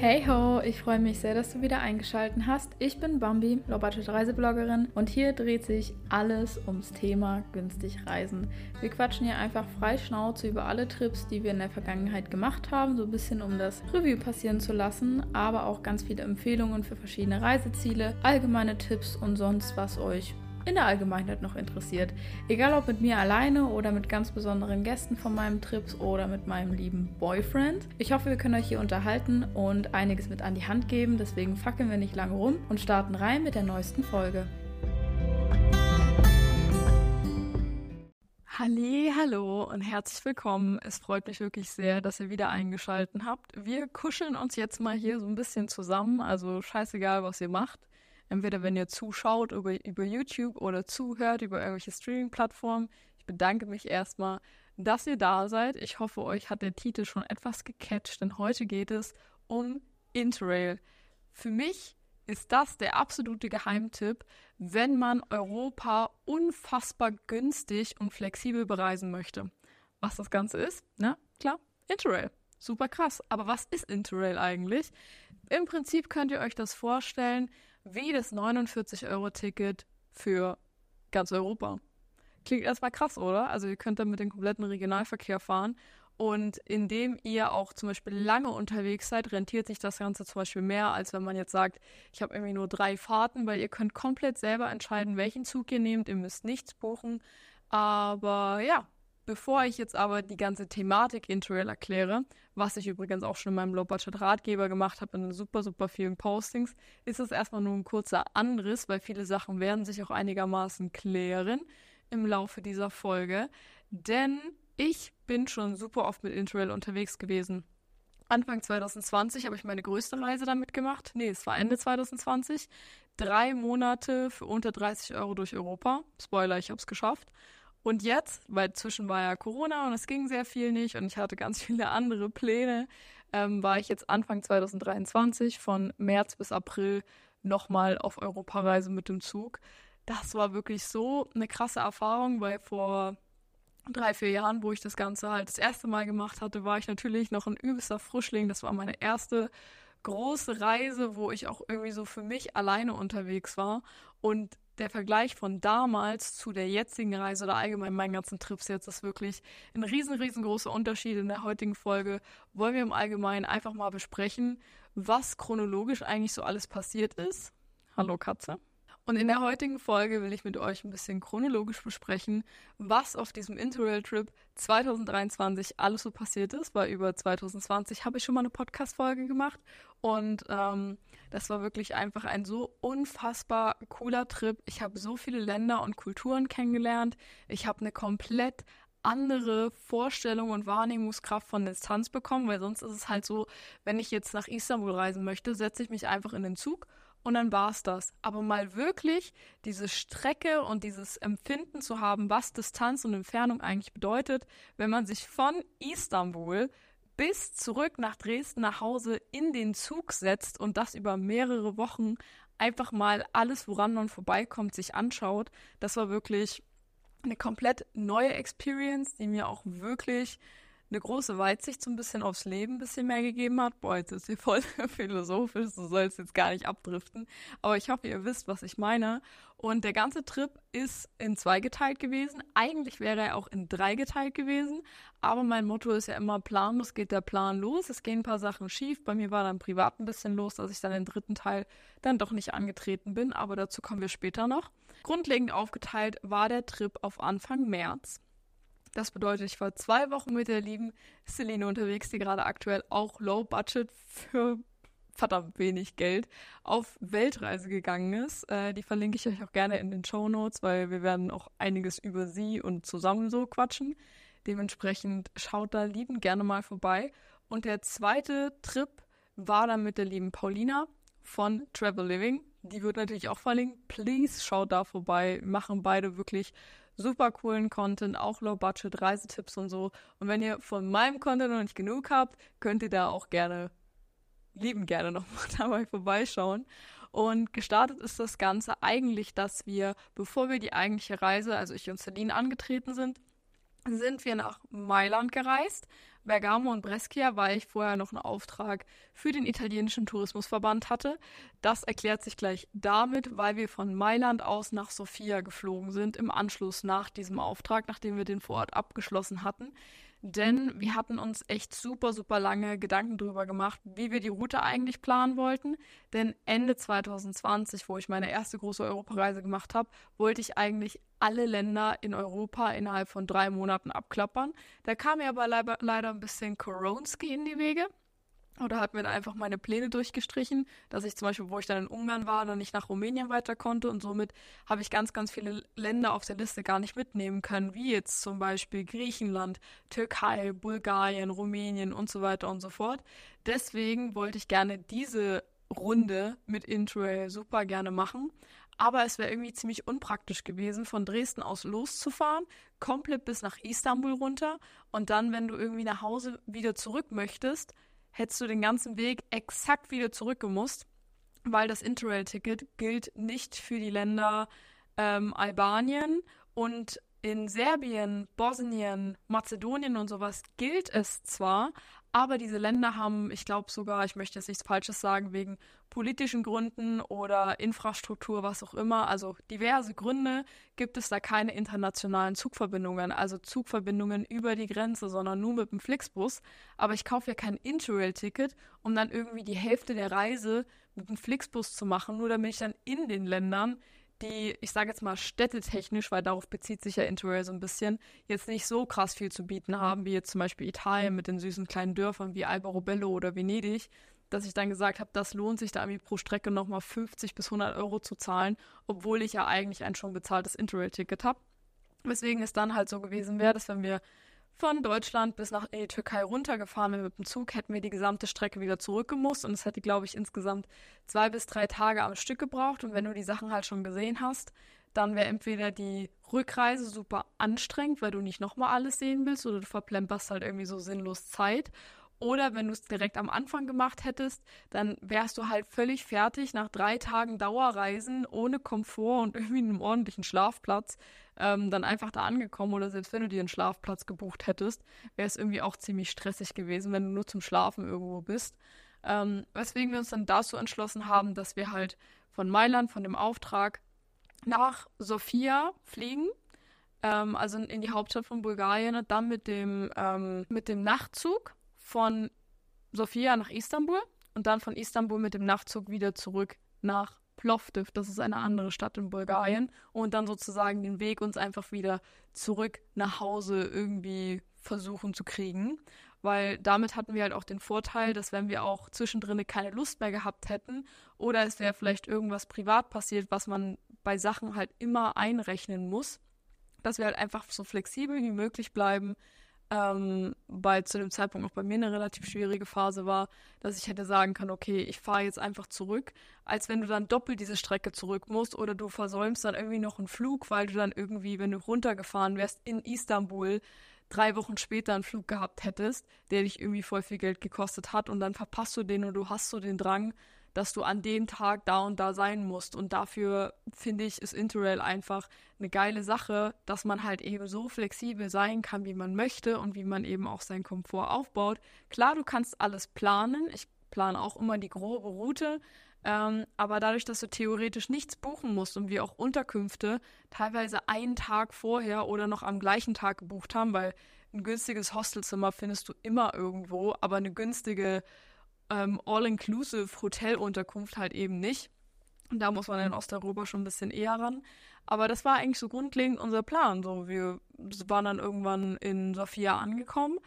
Hey ho, ich freue mich sehr, dass du wieder eingeschaltet hast. Ich bin Bambi, Low-Budget Reisebloggerin und hier dreht sich alles ums Thema günstig reisen. Wir quatschen hier einfach frei Schnauze über alle Trips, die wir in der Vergangenheit gemacht haben, so ein bisschen um das Review passieren zu lassen, aber auch ganz viele Empfehlungen für verschiedene Reiseziele, allgemeine Tipps und sonst was euch in der Allgemeinheit noch interessiert. Egal ob mit mir alleine oder mit ganz besonderen Gästen von meinem Trips oder mit meinem lieben Boyfriend. Ich hoffe, wir können euch hier unterhalten und einiges mit an die Hand geben. Deswegen fackeln wir nicht lange rum und starten rein mit der neuesten Folge. Halli, hallo und herzlich willkommen. Es freut mich wirklich sehr, dass ihr wieder eingeschaltet habt. Wir kuscheln uns jetzt mal hier so ein bisschen zusammen, also scheißegal, was ihr macht. Entweder wenn ihr zuschaut über, über YouTube oder zuhört über irgendwelche Streaming-Plattformen. Ich bedanke mich erstmal, dass ihr da seid. Ich hoffe, euch hat der Titel schon etwas gecatcht, denn heute geht es um Interrail. Für mich ist das der absolute Geheimtipp, wenn man Europa unfassbar günstig und flexibel bereisen möchte. Was das Ganze ist, na klar, Interrail. Super krass. Aber was ist Interrail eigentlich? Im Prinzip könnt ihr euch das vorstellen wie das 49-Euro-Ticket für ganz Europa. Klingt erstmal krass, oder? Also ihr könnt dann mit dem kompletten Regionalverkehr fahren. Und indem ihr auch zum Beispiel lange unterwegs seid, rentiert sich das Ganze zum Beispiel mehr, als wenn man jetzt sagt, ich habe irgendwie nur drei Fahrten, weil ihr könnt komplett selber entscheiden, welchen Zug ihr nehmt. Ihr müsst nichts buchen. Aber ja, Bevor ich jetzt aber die ganze Thematik Interrail erkläre, was ich übrigens auch schon in meinem Low-Budget-Ratgeber gemacht habe, in super, super vielen Postings, ist es erstmal nur ein kurzer Anriss, weil viele Sachen werden sich auch einigermaßen klären im Laufe dieser Folge. Denn ich bin schon super oft mit Interrail unterwegs gewesen. Anfang 2020 habe ich meine größte Reise damit gemacht. Nee, es war Ende 2020. Drei Monate für unter 30 Euro durch Europa. Spoiler, ich habe es geschafft. Und jetzt, weil zwischen war ja Corona und es ging sehr viel nicht und ich hatte ganz viele andere Pläne, ähm, war ich jetzt Anfang 2023 von März bis April nochmal auf Europareise mit dem Zug. Das war wirklich so eine krasse Erfahrung, weil vor drei, vier Jahren, wo ich das Ganze halt das erste Mal gemacht hatte, war ich natürlich noch ein übelster Frischling. Das war meine erste große Reise, wo ich auch irgendwie so für mich alleine unterwegs war. Und der Vergleich von damals zu der jetzigen Reise oder allgemein meinen ganzen Trips jetzt ist wirklich ein riesen, riesengroßer Unterschied. In der heutigen Folge wollen wir im Allgemeinen einfach mal besprechen, was chronologisch eigentlich so alles passiert ist. Hallo Katze. Und in der heutigen Folge will ich mit euch ein bisschen chronologisch besprechen, was auf diesem Interrail-Trip 2023 alles so passiert ist, weil über 2020 habe ich schon mal eine Podcast-Folge gemacht und ähm, das war wirklich einfach ein so unfassbar cooler Trip. Ich habe so viele Länder und Kulturen kennengelernt. Ich habe eine komplett andere Vorstellung und Wahrnehmungskraft von Distanz bekommen, weil sonst ist es halt so, wenn ich jetzt nach Istanbul reisen möchte, setze ich mich einfach in den Zug und dann war es das. Aber mal wirklich diese Strecke und dieses Empfinden zu haben, was Distanz und Entfernung eigentlich bedeutet, wenn man sich von Istanbul bis zurück nach Dresden nach Hause in den Zug setzt und das über mehrere Wochen einfach mal alles, woran man vorbeikommt, sich anschaut. Das war wirklich eine komplett neue Experience, die mir auch wirklich eine große Weitsicht so ein bisschen aufs Leben ein bisschen mehr gegeben hat. Boah, jetzt ist hier voll philosophisch, du sollst jetzt gar nicht abdriften. Aber ich hoffe, ihr wisst, was ich meine. Und der ganze Trip ist in zwei geteilt gewesen. Eigentlich wäre er auch in drei geteilt gewesen. Aber mein Motto ist ja immer, planlos geht der Plan los. Es gehen ein paar Sachen schief. Bei mir war dann privat ein bisschen los, dass ich dann den dritten Teil dann doch nicht angetreten bin. Aber dazu kommen wir später noch. Grundlegend aufgeteilt war der Trip auf Anfang März. Das bedeutet, ich war zwei Wochen mit der lieben Celine unterwegs, die gerade aktuell auch Low Budget für verdammt wenig Geld auf Weltreise gegangen ist. Äh, die verlinke ich euch auch gerne in den Show Notes, weil wir werden auch einiges über sie und zusammen so quatschen. Dementsprechend schaut da lieben gerne mal vorbei. Und der zweite Trip war dann mit der lieben Paulina von Travel Living. Die wird natürlich auch verlinkt. Please schaut da vorbei. Machen beide wirklich super coolen Content, auch Low-Budget, Reisetipps und so. Und wenn ihr von meinem Content noch nicht genug habt, könnt ihr da auch gerne, lieben gerne nochmal dabei vorbeischauen. Und gestartet ist das Ganze eigentlich, dass wir, bevor wir die eigentliche Reise, also ich und Celine angetreten sind, sind wir nach Mailand gereist, Bergamo und Brescia, weil ich vorher noch einen Auftrag für den italienischen Tourismusverband hatte. Das erklärt sich gleich damit, weil wir von Mailand aus nach Sofia geflogen sind im Anschluss nach diesem Auftrag, nachdem wir den vor Ort abgeschlossen hatten denn wir hatten uns echt super, super lange Gedanken darüber gemacht, wie wir die Route eigentlich planen wollten. Denn Ende 2020, wo ich meine erste große Europareise gemacht habe, wollte ich eigentlich alle Länder in Europa innerhalb von drei Monaten abklappern. Da kam mir aber leider ein bisschen Koronski in die Wege. Oder hat mir dann einfach meine Pläne durchgestrichen, dass ich zum Beispiel, wo ich dann in Ungarn war, dann nicht nach Rumänien weiter konnte und somit habe ich ganz, ganz viele Länder auf der Liste gar nicht mitnehmen können, wie jetzt zum Beispiel Griechenland, Türkei, Bulgarien, Rumänien und so weiter und so fort. Deswegen wollte ich gerne diese Runde mit Interrail super gerne machen. Aber es wäre irgendwie ziemlich unpraktisch gewesen, von Dresden aus loszufahren, komplett bis nach Istanbul runter und dann, wenn du irgendwie nach Hause wieder zurück möchtest, hättest du den ganzen Weg exakt wieder zurückgemusst, weil das Interrail-Ticket gilt nicht für die Länder ähm, Albanien und in Serbien, Bosnien, Mazedonien und sowas gilt es zwar, aber diese Länder haben, ich glaube sogar, ich möchte jetzt nichts Falsches sagen, wegen politischen Gründen oder Infrastruktur, was auch immer, also diverse Gründe, gibt es da keine internationalen Zugverbindungen, also Zugverbindungen über die Grenze, sondern nur mit dem Flixbus. Aber ich kaufe ja kein Interrail-Ticket, um dann irgendwie die Hälfte der Reise mit dem Flixbus zu machen, nur damit ich dann in den Ländern die, ich sage jetzt mal städtetechnisch, weil darauf bezieht sich ja Interrail so ein bisschen, jetzt nicht so krass viel zu bieten haben, wie jetzt zum Beispiel Italien mit den süßen kleinen Dörfern wie Alba Robello oder Venedig, dass ich dann gesagt habe, das lohnt sich da irgendwie pro Strecke nochmal 50 bis 100 Euro zu zahlen, obwohl ich ja eigentlich ein schon bezahltes Interrail-Ticket habe. Weswegen es dann halt so gewesen wäre, dass wenn wir von Deutschland bis nach in die Türkei runtergefahren wären mit dem Zug, hätten wir die gesamte Strecke wieder zurückgemusst und es hätte, glaube ich, insgesamt zwei bis drei Tage am Stück gebraucht. Und wenn du die Sachen halt schon gesehen hast, dann wäre entweder die Rückreise super anstrengend, weil du nicht nochmal alles sehen willst oder du verplemperst halt irgendwie so sinnlos Zeit. Oder wenn du es direkt am Anfang gemacht hättest, dann wärst du halt völlig fertig nach drei Tagen Dauerreisen ohne Komfort und irgendwie einem ordentlichen Schlafplatz ähm, dann einfach da angekommen. Oder selbst wenn du dir einen Schlafplatz gebucht hättest, wäre es irgendwie auch ziemlich stressig gewesen, wenn du nur zum Schlafen irgendwo bist. Ähm, weswegen wir uns dann dazu entschlossen haben, dass wir halt von Mailand, von dem Auftrag, nach Sofia fliegen ähm, also in die Hauptstadt von Bulgarien und dann mit dem, ähm, mit dem Nachtzug von Sofia nach Istanbul und dann von Istanbul mit dem Nachtzug wieder zurück nach Plovdiv, das ist eine andere Stadt in Bulgarien, und dann sozusagen den Weg uns einfach wieder zurück nach Hause irgendwie versuchen zu kriegen. Weil damit hatten wir halt auch den Vorteil, dass wenn wir auch zwischendrin keine Lust mehr gehabt hätten oder es wäre vielleicht irgendwas privat passiert, was man bei Sachen halt immer einrechnen muss, dass wir halt einfach so flexibel wie möglich bleiben, ähm, weil zu dem Zeitpunkt auch bei mir eine relativ schwierige Phase war, dass ich hätte sagen können, okay, ich fahre jetzt einfach zurück, als wenn du dann doppelt diese Strecke zurück musst oder du versäumst dann irgendwie noch einen Flug, weil du dann irgendwie, wenn du runtergefahren wärst in Istanbul, drei Wochen später einen Flug gehabt hättest, der dich irgendwie voll viel Geld gekostet hat und dann verpasst du den und du hast so den Drang, dass du an dem Tag da und da sein musst. Und dafür finde ich, ist Interrail einfach eine geile Sache, dass man halt eben so flexibel sein kann, wie man möchte und wie man eben auch seinen Komfort aufbaut. Klar, du kannst alles planen. Ich plane auch immer die grobe Route. Ähm, aber dadurch, dass du theoretisch nichts buchen musst und wir auch Unterkünfte teilweise einen Tag vorher oder noch am gleichen Tag gebucht haben, weil ein günstiges Hostelzimmer findest du immer irgendwo, aber eine günstige ähm, All-Inclusive Hotelunterkunft halt eben nicht. Und da muss man in Osteuropa schon ein bisschen eher ran. Aber das war eigentlich so grundlegend unser Plan. So, wir waren dann irgendwann in Sofia angekommen.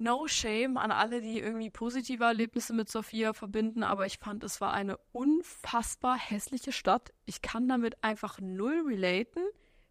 No shame an alle, die irgendwie positive Erlebnisse mit Sofia verbinden, aber ich fand, es war eine unfassbar hässliche Stadt. Ich kann damit einfach null relaten,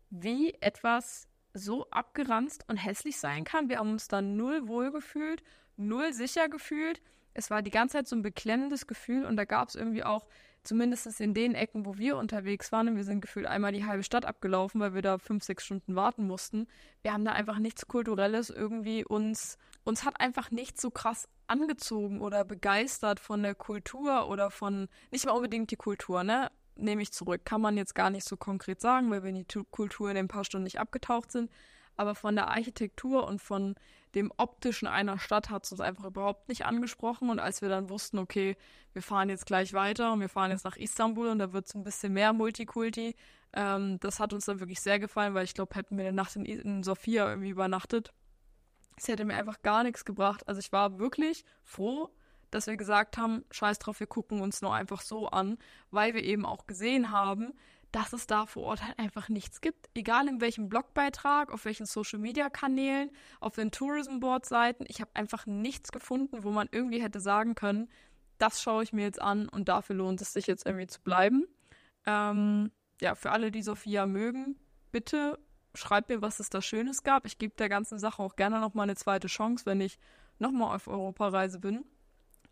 wie etwas so abgeranzt und hässlich sein kann. Wir haben uns da null wohl gefühlt, null sicher gefühlt es war die ganze Zeit so ein beklemmendes Gefühl und da gab es irgendwie auch, zumindest in den Ecken, wo wir unterwegs waren, und wir sind gefühlt einmal die halbe Stadt abgelaufen, weil wir da fünf, sechs Stunden warten mussten. Wir haben da einfach nichts Kulturelles irgendwie uns, uns hat einfach nichts so krass angezogen oder begeistert von der Kultur oder von, nicht mal unbedingt die Kultur, ne? Nehme ich zurück. Kann man jetzt gar nicht so konkret sagen, weil wir in die Kultur in ein paar Stunden nicht abgetaucht sind. Aber von der Architektur und von dem optischen einer Stadt hat es uns einfach überhaupt nicht angesprochen. Und als wir dann wussten, okay, wir fahren jetzt gleich weiter und wir fahren jetzt nach Istanbul und da wird es ein bisschen mehr Multikulti, ähm, das hat uns dann wirklich sehr gefallen, weil ich glaube, hätten wir eine Nacht in, in Sofia irgendwie übernachtet, es hätte mir einfach gar nichts gebracht. Also ich war wirklich froh, dass wir gesagt haben, scheiß drauf, wir gucken uns nur einfach so an, weil wir eben auch gesehen haben, dass es da vor Ort halt einfach nichts gibt. Egal in welchem Blogbeitrag, auf welchen Social Media Kanälen, auf den Tourism Board Seiten. Ich habe einfach nichts gefunden, wo man irgendwie hätte sagen können, das schaue ich mir jetzt an und dafür lohnt es sich jetzt irgendwie zu bleiben. Ähm, ja, für alle, die Sophia mögen, bitte schreibt mir, was es da Schönes gab. Ich gebe der ganzen Sache auch gerne nochmal eine zweite Chance, wenn ich nochmal auf Europareise bin.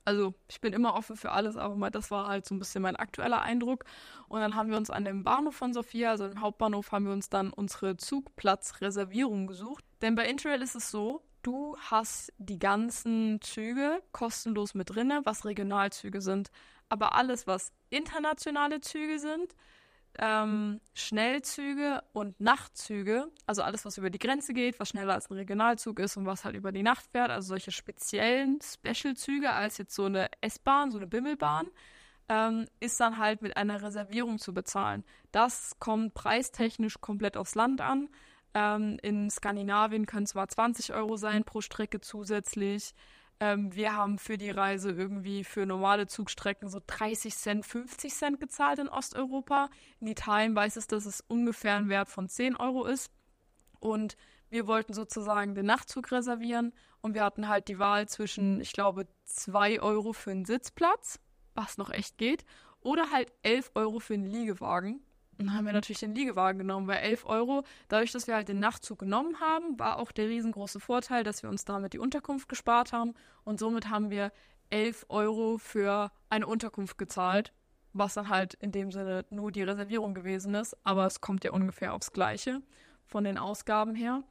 Also ich bin immer offen für alles, aber mal das war halt so ein bisschen mein aktueller Eindruck. Und dann haben wir uns an dem Bahnhof von Sofia, also im Hauptbahnhof, haben wir uns dann unsere Zugplatzreservierung gesucht. Denn bei Interrail ist es so, du hast die ganzen Züge kostenlos mit drinne, was Regionalzüge sind. Aber alles, was internationale Züge sind, ähm, Schnellzüge und Nachtzüge, also alles, was über die Grenze geht, was schneller als ein Regionalzug ist und was halt über die Nacht fährt, also solche speziellen Special-Züge als jetzt so eine S-Bahn, so eine Bimmelbahn, ähm, ist dann halt mit einer Reservierung zu bezahlen. Das kommt preistechnisch komplett aufs Land an. Ähm, in Skandinavien können zwar 20 Euro sein pro Strecke zusätzlich. Ähm, wir haben für die Reise irgendwie für normale Zugstrecken so 30 Cent, 50 Cent gezahlt in Osteuropa. In Italien weiß es, dass es ungefähr ein Wert von 10 Euro ist. Und wir wollten sozusagen den Nachtzug reservieren und wir hatten halt die Wahl zwischen, ich glaube, 2 Euro für einen Sitzplatz, was noch echt geht, oder halt 11 Euro für einen Liegewagen. Und dann haben wir natürlich den Liegewagen genommen, weil 11 Euro, dadurch, dass wir halt den Nachtzug genommen haben, war auch der riesengroße Vorteil, dass wir uns damit die Unterkunft gespart haben. Und somit haben wir 11 Euro für eine Unterkunft gezahlt, was dann halt in dem Sinne nur die Reservierung gewesen ist. Aber es kommt ja ungefähr aufs Gleiche von den Ausgaben her.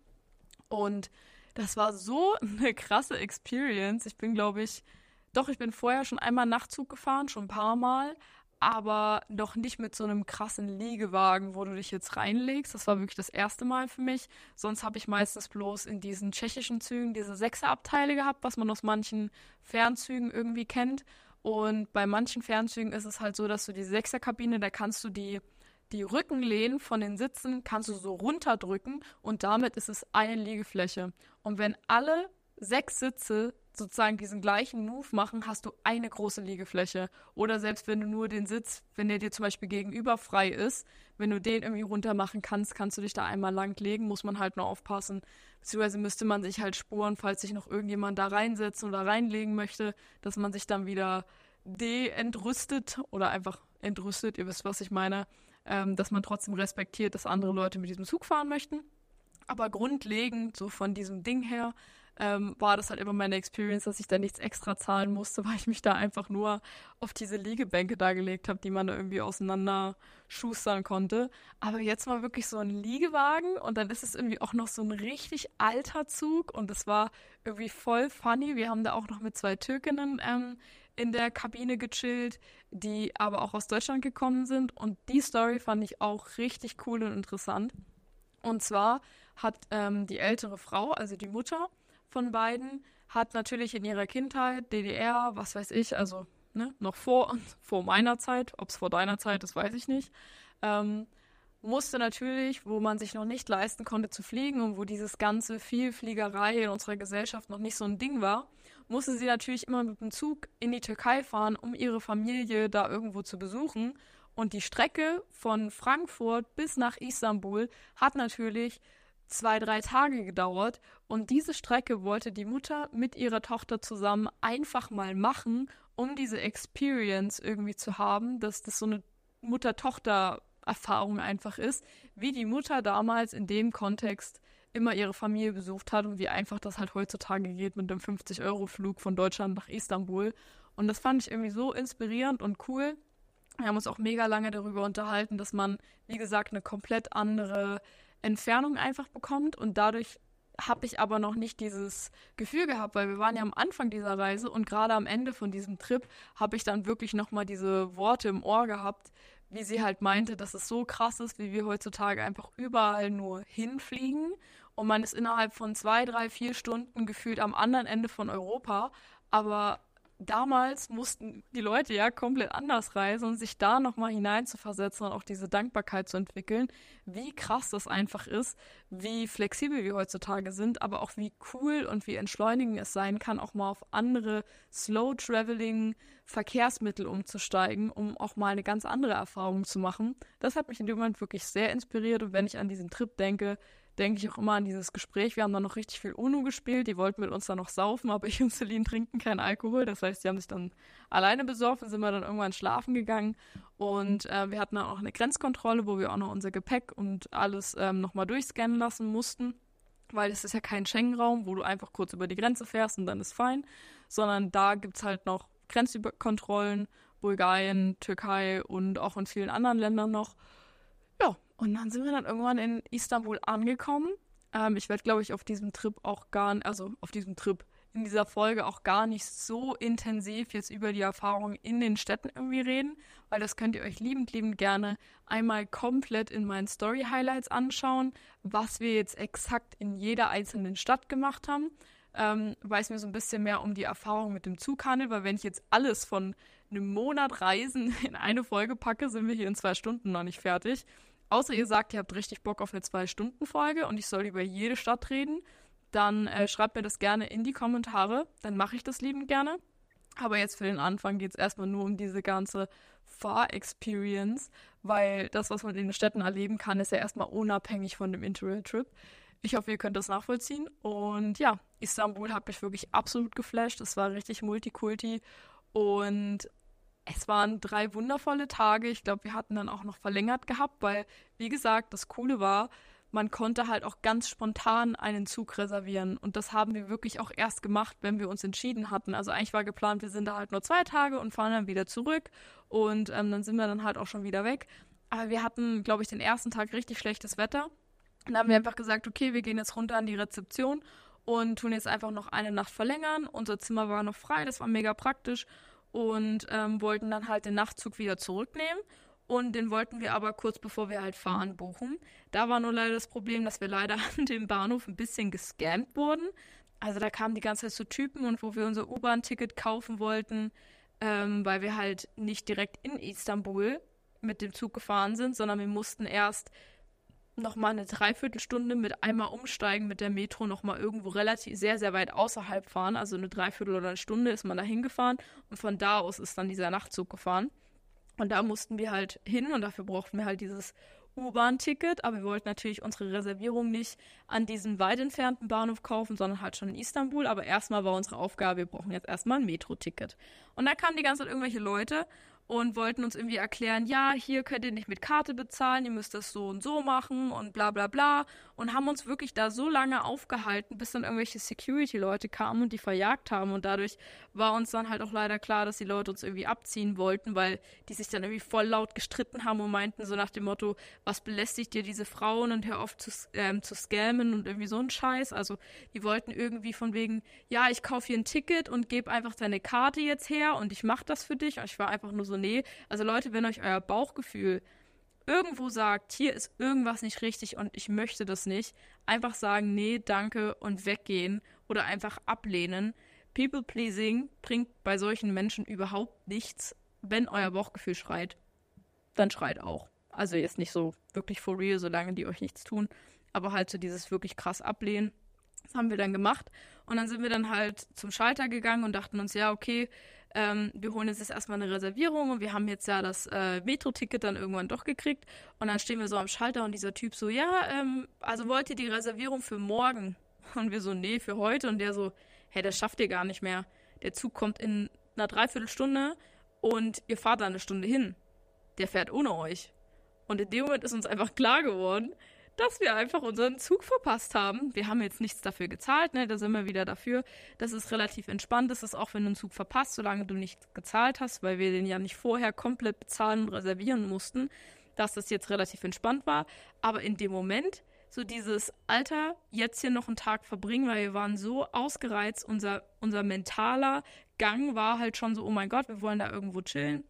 Und das war so eine krasse Experience. Ich bin, glaube ich, doch, ich bin vorher schon einmal Nachtzug gefahren, schon ein paar Mal, aber noch nicht mit so einem krassen Liegewagen, wo du dich jetzt reinlegst. Das war wirklich das erste Mal für mich. Sonst habe ich meistens bloß in diesen tschechischen Zügen diese Sechserabteile gehabt, was man aus manchen Fernzügen irgendwie kennt. Und bei manchen Fernzügen ist es halt so, dass du die Sechserkabine, da kannst du die die Rückenlehnen von den Sitzen kannst du so runterdrücken und damit ist es eine Liegefläche. Und wenn alle sechs Sitze sozusagen diesen gleichen Move machen, hast du eine große Liegefläche. Oder selbst wenn du nur den Sitz, wenn der dir zum Beispiel gegenüber frei ist, wenn du den irgendwie runter machen kannst, kannst du dich da einmal lang legen, muss man halt nur aufpassen. Beziehungsweise müsste man sich halt spuren, falls sich noch irgendjemand da reinsetzen oder reinlegen möchte, dass man sich dann wieder de-entrüstet oder einfach entrüstet, ihr wisst, was ich meine, ähm, dass man trotzdem respektiert, dass andere Leute mit diesem Zug fahren möchten. Aber grundlegend, so von diesem Ding her, ähm, war das halt immer meine Experience, dass ich da nichts extra zahlen musste, weil ich mich da einfach nur auf diese Liegebänke da gelegt habe, die man da irgendwie auseinander schustern konnte. Aber jetzt war wirklich so ein Liegewagen und dann ist es irgendwie auch noch so ein richtig alter Zug und es war irgendwie voll funny. Wir haben da auch noch mit zwei Türkinnen ähm, in der Kabine gechillt, die aber auch aus Deutschland gekommen sind und die Story fand ich auch richtig cool und interessant. Und zwar hat ähm, die ältere Frau, also die Mutter, von beiden hat natürlich in ihrer Kindheit DDR, was weiß ich, also ne, noch vor, vor meiner Zeit, ob es vor deiner Zeit ist, weiß ich nicht, ähm, musste natürlich, wo man sich noch nicht leisten konnte zu fliegen und wo dieses ganze Vielfliegerei in unserer Gesellschaft noch nicht so ein Ding war, musste sie natürlich immer mit dem Zug in die Türkei fahren, um ihre Familie da irgendwo zu besuchen. Und die Strecke von Frankfurt bis nach Istanbul hat natürlich zwei, drei Tage gedauert. Und diese Strecke wollte die Mutter mit ihrer Tochter zusammen einfach mal machen, um diese Experience irgendwie zu haben, dass das so eine Mutter-Tochter-Erfahrung einfach ist, wie die Mutter damals in dem Kontext immer ihre Familie besucht hat und wie einfach das halt heutzutage geht mit dem 50-Euro-Flug von Deutschland nach Istanbul. Und das fand ich irgendwie so inspirierend und cool. Wir haben uns auch mega lange darüber unterhalten, dass man, wie gesagt, eine komplett andere Entfernung einfach bekommt und dadurch habe ich aber noch nicht dieses Gefühl gehabt, weil wir waren ja am Anfang dieser Reise und gerade am Ende von diesem Trip habe ich dann wirklich nochmal diese Worte im Ohr gehabt, wie sie halt meinte, dass es so krass ist, wie wir heutzutage einfach überall nur hinfliegen und man ist innerhalb von zwei, drei, vier Stunden gefühlt am anderen Ende von Europa. Aber damals mussten die Leute ja komplett anders reisen und sich da nochmal hineinzuversetzen und auch diese Dankbarkeit zu entwickeln, wie krass das einfach ist, wie flexibel wir heutzutage sind, aber auch wie cool und wie entschleunigend es sein kann, auch mal auf andere Slow-Traveling Verkehrsmittel umzusteigen, um auch mal eine ganz andere Erfahrung zu machen. Das hat mich in dem Moment wirklich sehr inspiriert und wenn ich an diesen Trip denke, denke ich auch immer an dieses Gespräch. Wir haben dann noch richtig viel UNO gespielt. Die wollten mit uns dann noch saufen, aber ich und Celine trinken keinen Alkohol. Das heißt, die haben sich dann alleine besorgt und sind wir dann irgendwann schlafen gegangen. Und äh, wir hatten dann auch eine Grenzkontrolle, wo wir auch noch unser Gepäck und alles ähm, nochmal durchscannen lassen mussten. Weil es ist ja kein Schengen-Raum, wo du einfach kurz über die Grenze fährst und dann ist fein. Sondern da gibt es halt noch Grenzkontrollen, Bulgarien, Türkei und auch in vielen anderen Ländern noch. Ja, und dann sind wir dann irgendwann in Istanbul angekommen. Ähm, ich werde, glaube ich, auf diesem Trip auch gar nicht, also auf diesem Trip in dieser Folge auch gar nicht so intensiv jetzt über die Erfahrungen in den Städten irgendwie reden, weil das könnt ihr euch liebend, liebend gerne einmal komplett in meinen Story-Highlights anschauen, was wir jetzt exakt in jeder einzelnen Stadt gemacht haben. Ähm, weil es mir so ein bisschen mehr um die Erfahrung mit dem Zug handelt, weil wenn ich jetzt alles von einem Monat Reisen in eine Folge packe, sind wir hier in zwei Stunden noch nicht fertig. Außer ihr sagt, ihr habt richtig Bock auf eine Zwei-Stunden-Folge und ich soll über jede Stadt reden, dann äh, schreibt mir das gerne in die Kommentare. Dann mache ich das liebend gerne. Aber jetzt für den Anfang geht es erstmal nur um diese ganze Fahr-Experience, weil das, was man in den Städten erleben kann, ist ja erstmal unabhängig von dem Interrail-Trip. Ich hoffe, ihr könnt das nachvollziehen. Und ja, Istanbul hat mich wirklich absolut geflasht. Es war richtig Multikulti. Und es waren drei wundervolle Tage. Ich glaube, wir hatten dann auch noch verlängert gehabt, weil, wie gesagt, das Coole war, man konnte halt auch ganz spontan einen Zug reservieren. Und das haben wir wirklich auch erst gemacht, wenn wir uns entschieden hatten. Also eigentlich war geplant, wir sind da halt nur zwei Tage und fahren dann wieder zurück. Und ähm, dann sind wir dann halt auch schon wieder weg. Aber wir hatten, glaube ich, den ersten Tag richtig schlechtes Wetter. Und dann haben wir einfach gesagt, okay, wir gehen jetzt runter an die Rezeption und tun jetzt einfach noch eine Nacht verlängern. Unser Zimmer war noch frei, das war mega praktisch und ähm, wollten dann halt den Nachtzug wieder zurücknehmen. Und den wollten wir aber kurz bevor wir halt fahren buchen. Da war nur leider das Problem, dass wir leider an dem Bahnhof ein bisschen gescampt wurden. Also da kamen die ganze Zeit so Typen und wo wir unser U-Bahn-Ticket kaufen wollten, ähm, weil wir halt nicht direkt in Istanbul mit dem Zug gefahren sind, sondern wir mussten erst nochmal eine Dreiviertelstunde mit einmal umsteigen mit der Metro nochmal irgendwo relativ sehr, sehr weit außerhalb fahren. Also eine Dreiviertel oder eine Stunde ist man da hingefahren und von da aus ist dann dieser Nachtzug gefahren. Und da mussten wir halt hin und dafür brauchten wir halt dieses U-Bahn-Ticket, aber wir wollten natürlich unsere Reservierung nicht an diesem weit entfernten Bahnhof kaufen, sondern halt schon in Istanbul. Aber erstmal war unsere Aufgabe, wir brauchen jetzt erstmal ein Metro-Ticket. Und da kamen die ganze Zeit irgendwelche Leute und wollten uns irgendwie erklären, ja, hier könnt ihr nicht mit Karte bezahlen, ihr müsst das so und so machen und bla bla bla. Und haben uns wirklich da so lange aufgehalten, bis dann irgendwelche Security-Leute kamen und die verjagt haben. Und dadurch war uns dann halt auch leider klar, dass die Leute uns irgendwie abziehen wollten, weil die sich dann irgendwie voll laut gestritten haben und meinten so nach dem Motto, was belästigt dir diese Frauen und hör auf zu, ähm, zu scammen und irgendwie so ein Scheiß. Also die wollten irgendwie von wegen, ja, ich kaufe hier ein Ticket und gebe einfach deine Karte jetzt her und ich mache das für dich. Und ich war einfach nur so, nee. Also Leute, wenn euch euer Bauchgefühl irgendwo sagt, hier ist irgendwas nicht richtig und ich möchte das nicht, einfach sagen, nee, danke und weggehen oder einfach ablehnen. People pleasing bringt bei solchen Menschen überhaupt nichts. Wenn euer Bauchgefühl schreit, dann schreit auch. Also jetzt nicht so wirklich for real, solange die euch nichts tun, aber halt so dieses wirklich krass ablehnen. Das haben wir dann gemacht und dann sind wir dann halt zum Schalter gegangen und dachten uns, ja, okay, ähm, wir holen jetzt erstmal eine Reservierung und wir haben jetzt ja das äh, Metro-Ticket dann irgendwann doch gekriegt. Und dann stehen wir so am Schalter und dieser Typ so, ja, ähm, also wollt ihr die Reservierung für morgen? Und wir so, nee, für heute. Und der so, hä, das schafft ihr gar nicht mehr. Der Zug kommt in einer Dreiviertelstunde und ihr fahrt da eine Stunde hin. Der fährt ohne euch. Und in dem Moment ist uns einfach klar geworden, dass wir einfach unseren Zug verpasst haben. Wir haben jetzt nichts dafür gezahlt, ne? Da sind wir wieder dafür. Das ist relativ entspannt. Das ist auch, wenn du einen Zug verpasst, solange du nicht gezahlt hast, weil wir den ja nicht vorher komplett bezahlen und reservieren mussten, dass das jetzt relativ entspannt war. Aber in dem Moment, so dieses Alter, jetzt hier noch einen Tag verbringen, weil wir waren so ausgereizt, unser, unser mentaler Gang war halt schon so, oh mein Gott, wir wollen da irgendwo chillen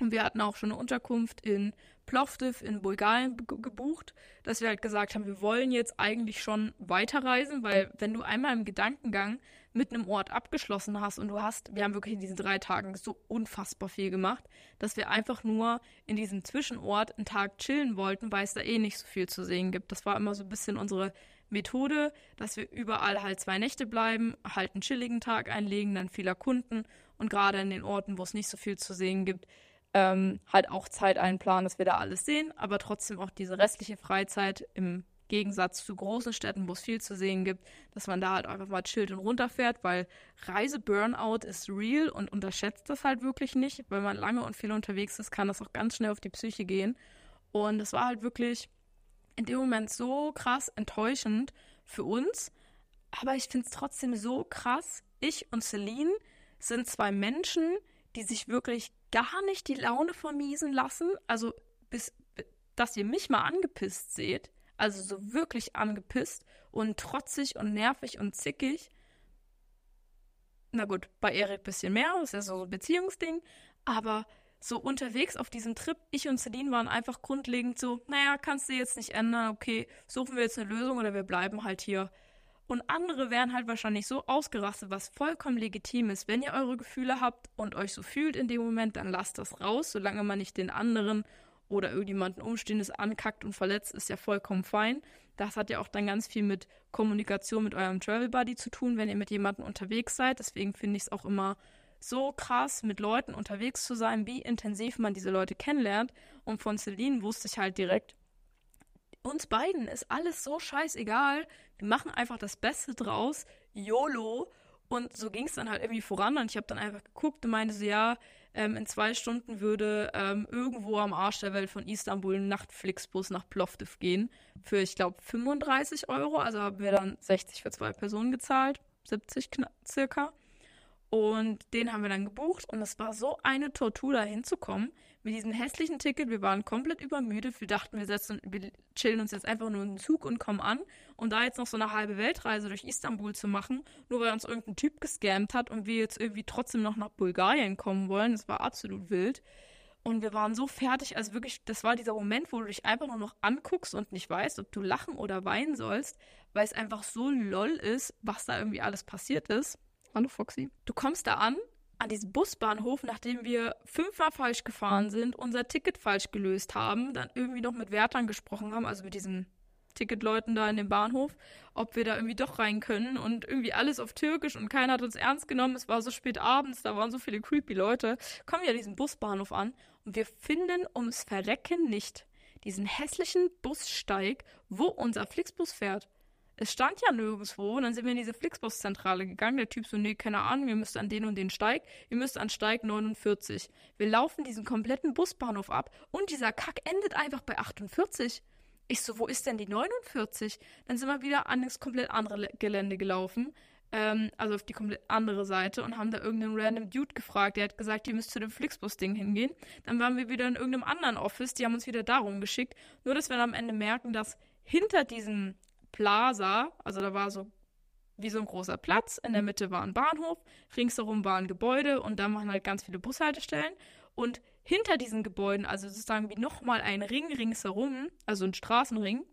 Und wir hatten auch schon eine Unterkunft in Plovdiv in Bulgarien gebucht, dass wir halt gesagt haben, wir wollen jetzt eigentlich schon weiterreisen, weil wenn du einmal im Gedankengang mit einem Ort abgeschlossen hast und du hast, wir haben wirklich in diesen drei Tagen so unfassbar viel gemacht, dass wir einfach nur in diesem Zwischenort einen Tag chillen wollten, weil es da eh nicht so viel zu sehen gibt. Das war immer so ein bisschen unsere Methode, dass wir überall halt zwei Nächte bleiben, halt einen chilligen Tag einlegen, dann viel erkunden und gerade in den Orten, wo es nicht so viel zu sehen gibt, ähm, halt auch Zeit einplanen, dass wir da alles sehen, aber trotzdem auch diese restliche Freizeit im Gegensatz zu großen Städten, wo es viel zu sehen gibt, dass man da halt einfach mal chillt und runterfährt, weil Reise-Burnout ist real und unterschätzt das halt wirklich nicht. Wenn man lange und viel unterwegs ist, kann das auch ganz schnell auf die Psyche gehen. Und es war halt wirklich in dem Moment so krass enttäuschend für uns. Aber ich finde es trotzdem so krass. Ich und Celine sind zwei Menschen, die sich wirklich gar nicht die Laune vermiesen lassen. Also bis, dass ihr mich mal angepisst seht. Also so wirklich angepisst und trotzig und nervig und zickig. Na gut, bei Erik ein bisschen mehr, das ist ja so ein Beziehungsding. Aber so unterwegs auf diesem Trip, ich und Celine waren einfach grundlegend so, naja, kannst du jetzt nicht ändern, okay, suchen wir jetzt eine Lösung oder wir bleiben halt hier. Und andere wären halt wahrscheinlich so ausgerastet, was vollkommen legitim ist. Wenn ihr eure Gefühle habt und euch so fühlt in dem Moment, dann lasst das raus, solange man nicht den anderen oder irgendjemanden Umstehendes ankackt und verletzt, ist ja vollkommen fein. Das hat ja auch dann ganz viel mit Kommunikation mit eurem Travel Buddy zu tun, wenn ihr mit jemandem unterwegs seid. Deswegen finde ich es auch immer so krass, mit Leuten unterwegs zu sein, wie intensiv man diese Leute kennenlernt. Und von Celine wusste ich halt direkt, uns beiden ist alles so scheißegal. Wir machen einfach das Beste draus. YOLO. Und so ging es dann halt irgendwie voran. Und ich habe dann einfach geguckt und meinte so, ja, ähm, in zwei Stunden würde ähm, irgendwo am Arsch der Welt von Istanbul ein Nachtflixbus nach Plovdiv gehen. Für, ich glaube, 35 Euro. Also haben wir dann 60 für zwei Personen gezahlt. 70 circa. Und den haben wir dann gebucht und es war so eine Tortur, da hinzukommen. Mit diesem hässlichen Ticket, wir waren komplett übermüdet. Wir dachten, wir, setzen, wir chillen uns jetzt einfach nur in den Zug und kommen an. Und da jetzt noch so eine halbe Weltreise durch Istanbul zu machen, nur weil uns irgendein Typ gescammt hat und wir jetzt irgendwie trotzdem noch nach Bulgarien kommen wollen, das war absolut wild. Und wir waren so fertig, also wirklich, das war dieser Moment, wo du dich einfach nur noch anguckst und nicht weißt, ob du lachen oder weinen sollst, weil es einfach so lol ist, was da irgendwie alles passiert ist. Hallo Foxy. Du kommst da an, an diesem Busbahnhof, nachdem wir fünfmal falsch gefahren sind, unser Ticket falsch gelöst haben, dann irgendwie noch mit Wärtern gesprochen haben, also mit diesen Ticketleuten da in dem Bahnhof, ob wir da irgendwie doch rein können und irgendwie alles auf Türkisch und keiner hat uns ernst genommen. Es war so spät abends, da waren so viele creepy Leute. Kommen wir an diesen Busbahnhof an und wir finden ums Verrecken nicht diesen hässlichen Bussteig, wo unser Flixbus fährt es stand ja nirgendwo. Und dann sind wir in diese Flixbus-Zentrale gegangen. Der Typ so, nee, keine Ahnung, ihr müsst an den und den Steig. Ihr müsst an Steig 49. Wir laufen diesen kompletten Busbahnhof ab und dieser Kack endet einfach bei 48. Ich so, wo ist denn die 49? Dann sind wir wieder an das komplett andere Gelände gelaufen. Ähm, also auf die komplett andere Seite und haben da irgendeinen random Dude gefragt. Der hat gesagt, ihr müsst zu dem Flixbus-Ding hingehen. Dann waren wir wieder in irgendeinem anderen Office. Die haben uns wieder darum geschickt. Nur, dass wir dann am Ende merken, dass hinter diesem Plaza, also da war so wie so ein großer Platz, in der Mitte war ein Bahnhof, ringsherum waren Gebäude und da waren halt ganz viele Bushaltestellen. Und hinter diesen Gebäuden, also sozusagen wie nochmal ein Ring ringsherum, also ein Straßenring,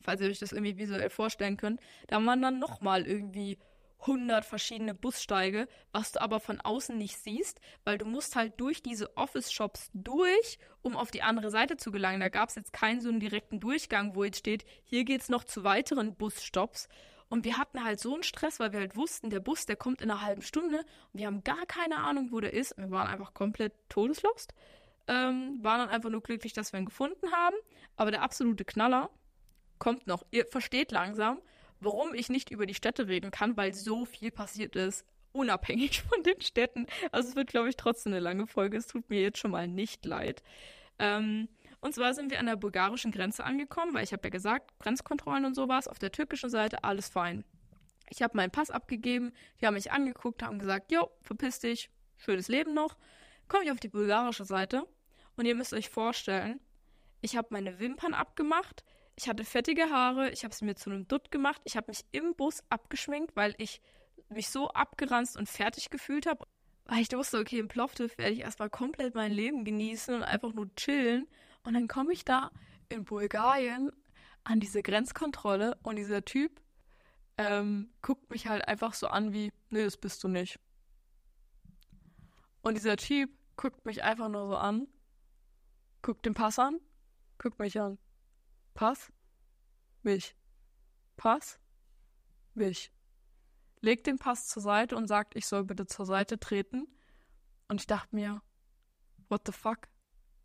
falls ihr euch das irgendwie visuell vorstellen könnt, da waren dann nochmal irgendwie 100 verschiedene Bussteige, was du aber von außen nicht siehst, weil du musst halt durch diese Office-Shops durch, um auf die andere Seite zu gelangen. Da gab es jetzt keinen so einen direkten Durchgang, wo jetzt steht, hier geht's noch zu weiteren Busstops. Und wir hatten halt so einen Stress, weil wir halt wussten, der Bus, der kommt in einer halben Stunde und wir haben gar keine Ahnung, wo der ist. Wir waren einfach komplett todeslost. Ähm, waren dann einfach nur glücklich, dass wir ihn gefunden haben. Aber der absolute Knaller kommt noch. Ihr versteht langsam, warum ich nicht über die Städte reden kann, weil so viel passiert ist, unabhängig von den Städten. Also es wird, glaube ich, trotzdem eine lange Folge. Es tut mir jetzt schon mal nicht leid. Ähm, und zwar sind wir an der bulgarischen Grenze angekommen, weil ich habe ja gesagt, Grenzkontrollen und sowas. Auf der türkischen Seite alles fein. Ich habe meinen Pass abgegeben, die haben mich angeguckt, haben gesagt, jo, verpiss dich, schönes Leben noch. Komme ich auf die bulgarische Seite und ihr müsst euch vorstellen, ich habe meine Wimpern abgemacht, ich hatte fettige Haare, ich habe es mir zu einem Dutt gemacht, ich habe mich im Bus abgeschminkt, weil ich mich so abgeranzt und fertig gefühlt habe. weil ich wusste, okay, im Plovdiv werde ich erstmal komplett mein Leben genießen und einfach nur chillen. Und dann komme ich da in Bulgarien an diese Grenzkontrolle und dieser Typ ähm, guckt mich halt einfach so an wie, nee, das bist du nicht. Und dieser Typ guckt mich einfach nur so an, guckt den Pass an, guckt mich an. Pass, mich. Pass, mich. Legt den Pass zur Seite und sagt, ich soll bitte zur Seite treten. Und ich dachte mir, what the fuck?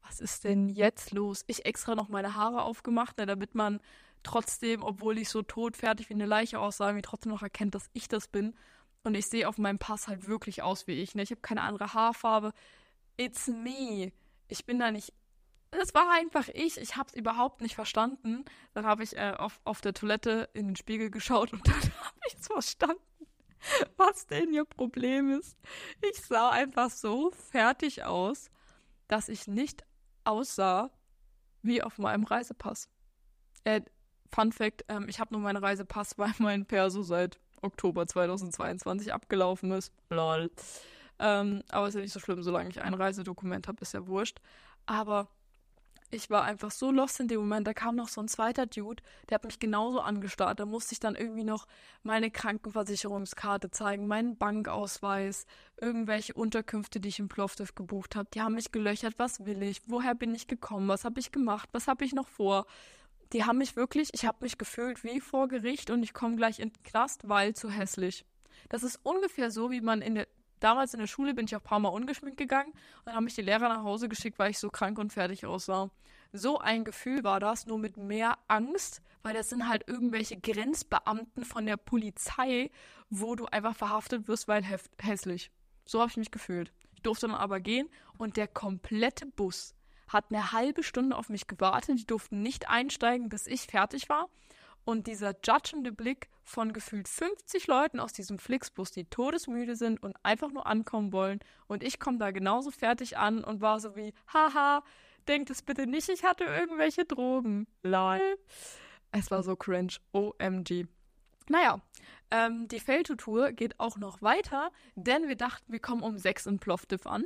Was ist denn jetzt los? Ich extra noch meine Haare aufgemacht, ne, damit man trotzdem, obwohl ich so todfertig wie eine Leiche aussah, mir trotzdem noch erkennt, dass ich das bin. Und ich sehe auf meinem Pass halt wirklich aus wie ich. Ne? Ich habe keine andere Haarfarbe. It's me. Ich bin da nicht. Das war einfach ich. Ich habe es überhaupt nicht verstanden. Dann habe ich äh, auf, auf der Toilette in den Spiegel geschaut und dann habe ich es verstanden, was denn ihr Problem ist. Ich sah einfach so fertig aus, dass ich nicht aussah wie auf meinem Reisepass. Äh, Fun Fact, ähm, ich habe nur meinen Reisepass, weil mein Perso seit Oktober 2022 abgelaufen ist. Lol. Ähm, aber ist ja nicht so schlimm, solange ich ein Reisedokument habe, ist ja wurscht. Aber ich war einfach so lost in dem Moment. Da kam noch so ein zweiter Dude, der hat mich genauso angestarrt. Da musste ich dann irgendwie noch meine Krankenversicherungskarte zeigen, meinen Bankausweis, irgendwelche Unterkünfte, die ich im Plovdiv gebucht habe. Die haben mich gelöchert. Was will ich? Woher bin ich gekommen? Was habe ich gemacht? Was habe ich noch vor? Die haben mich wirklich, ich habe mich gefühlt wie vor Gericht und ich komme gleich in den Knast, weil zu hässlich. Das ist ungefähr so, wie man in der damals in der Schule bin ich auch ein paar Mal ungeschminkt gegangen und dann haben mich die Lehrer nach Hause geschickt, weil ich so krank und fertig aussah. So ein Gefühl war das, nur mit mehr Angst, weil das sind halt irgendwelche Grenzbeamten von der Polizei, wo du einfach verhaftet wirst, weil hässlich. So habe ich mich gefühlt. Ich durfte dann aber gehen und der komplette Bus hat eine halbe Stunde auf mich gewartet. Die durften nicht einsteigen, bis ich fertig war. Und dieser judgende Blick von gefühlt 50 Leuten aus diesem Flixbus, die todesmüde sind und einfach nur ankommen wollen. Und ich komme da genauso fertig an und war so wie, haha, denkt es bitte nicht, ich hatte irgendwelche Drogen. Lol. Es war so cringe. OMG. Naja, ähm, die Felto-Tour geht auch noch weiter, denn wir dachten, wir kommen um sechs in Plovdiv an.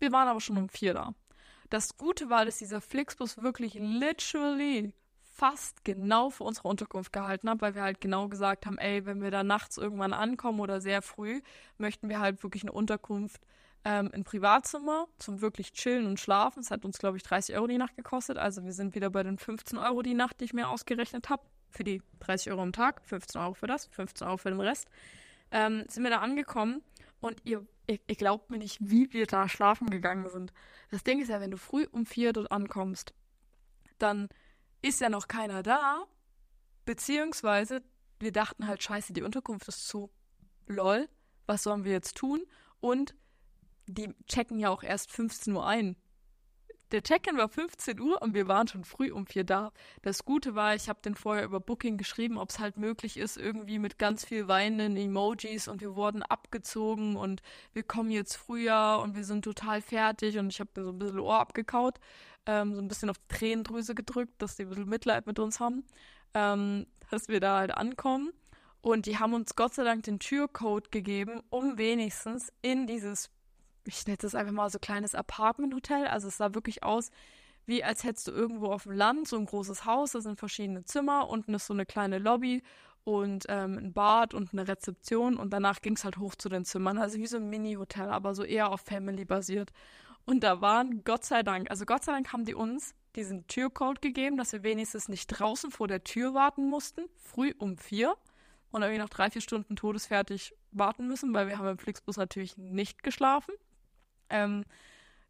Wir waren aber schon um vier da. Das Gute war, dass dieser Flixbus wirklich literally fast genau für unsere Unterkunft gehalten habe, weil wir halt genau gesagt haben, ey, wenn wir da nachts irgendwann ankommen oder sehr früh, möchten wir halt wirklich eine Unterkunft ähm, ein Privatzimmer zum wirklich chillen und schlafen. Es hat uns, glaube ich, 30 Euro die Nacht gekostet. Also wir sind wieder bei den 15 Euro die Nacht, die ich mir ausgerechnet habe. Für die 30 Euro am Tag, 15 Euro für das, 15 Euro für den Rest. Ähm, sind wir da angekommen und ihr, ihr, ihr glaubt mir nicht, wie wir da schlafen gegangen sind. Das Ding ist ja, wenn du früh um vier dort ankommst, dann ist ja noch keiner da, beziehungsweise wir dachten halt, scheiße, die Unterkunft ist zu. Lol, was sollen wir jetzt tun? Und die checken ja auch erst 15 Uhr ein. Der Check-in war 15 Uhr und wir waren schon früh um vier da. Das Gute war, ich habe den vorher über Booking geschrieben, ob es halt möglich ist, irgendwie mit ganz viel weinenden Emojis und wir wurden abgezogen und wir kommen jetzt früher und wir sind total fertig und ich habe mir so ein bisschen Ohr abgekaut ähm, so ein bisschen auf die Tränendrüse gedrückt, dass die ein bisschen Mitleid mit uns haben, ähm, dass wir da halt ankommen. Und die haben uns Gott sei Dank den Türcode gegeben, um wenigstens in dieses, ich nenne es einfach mal so kleines Apartment-Hotel, also es sah wirklich aus, wie als hättest du irgendwo auf dem Land so ein großes Haus, da sind verschiedene Zimmer, unten ist so eine kleine Lobby und ähm, ein Bad und eine Rezeption und danach ging es halt hoch zu den Zimmern, also wie so ein Mini-Hotel, aber so eher auf Family basiert. Und da waren, Gott sei Dank, also Gott sei Dank haben die uns diesen Türcode gegeben, dass wir wenigstens nicht draußen vor der Tür warten mussten, früh um vier und irgendwie noch drei, vier Stunden todesfertig warten müssen, weil wir haben im Flixbus natürlich nicht geschlafen. Ähm,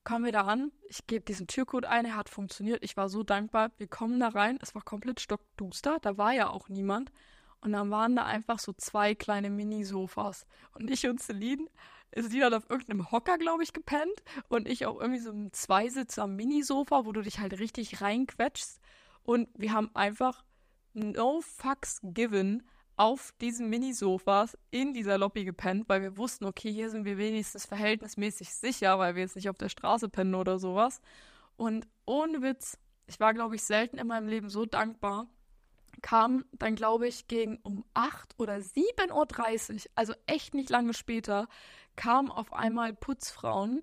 kommen wir da an, ich gebe diesen Türcode ein, er hat funktioniert, ich war so dankbar. Wir kommen da rein, es war komplett stockduster, da war ja auch niemand. Und dann waren da einfach so zwei kleine Mini-Sofas. Und ich und Celine ist die dann auf irgendeinem Hocker, glaube ich, gepennt und ich auch irgendwie so ein Zweisitzer Minisofa, wo du dich halt richtig reinquetschst. Und wir haben einfach no fucks given auf diesen Minisofas in dieser Lobby gepennt, weil wir wussten, okay, hier sind wir wenigstens verhältnismäßig sicher, weil wir jetzt nicht auf der Straße pennen oder sowas. Und ohne Witz, ich war, glaube ich, selten in meinem Leben so dankbar, kam dann, glaube ich, gegen um 8 oder 7.30 Uhr, also echt nicht lange später, kamen auf einmal Putzfrauen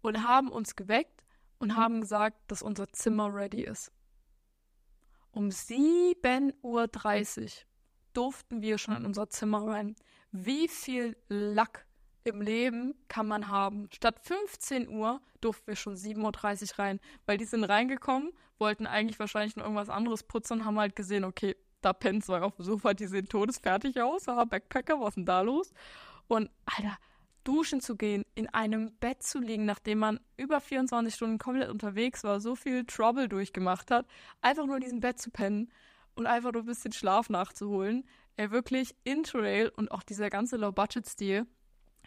und haben uns geweckt und haben gesagt, dass unser Zimmer ready ist. Um 7.30 Uhr durften wir schon in unser Zimmer rein. Wie viel Lack im Leben kann man haben? Statt 15 Uhr durften wir schon 7.30 Uhr rein, weil die sind reingekommen, wollten eigentlich wahrscheinlich noch irgendwas anderes putzen und haben halt gesehen, okay, da pennen zwei auf dem Sofa, die sehen todesfertig aus, ah, Backpacker, was ist denn da los? Und, Alter, duschen zu gehen, in einem Bett zu liegen, nachdem man über 24 Stunden komplett unterwegs war, so viel Trouble durchgemacht hat, einfach nur in diesem Bett zu pennen und einfach nur ein bisschen Schlaf nachzuholen. Er wirklich Interrail und auch dieser ganze Low-Budget-Stil.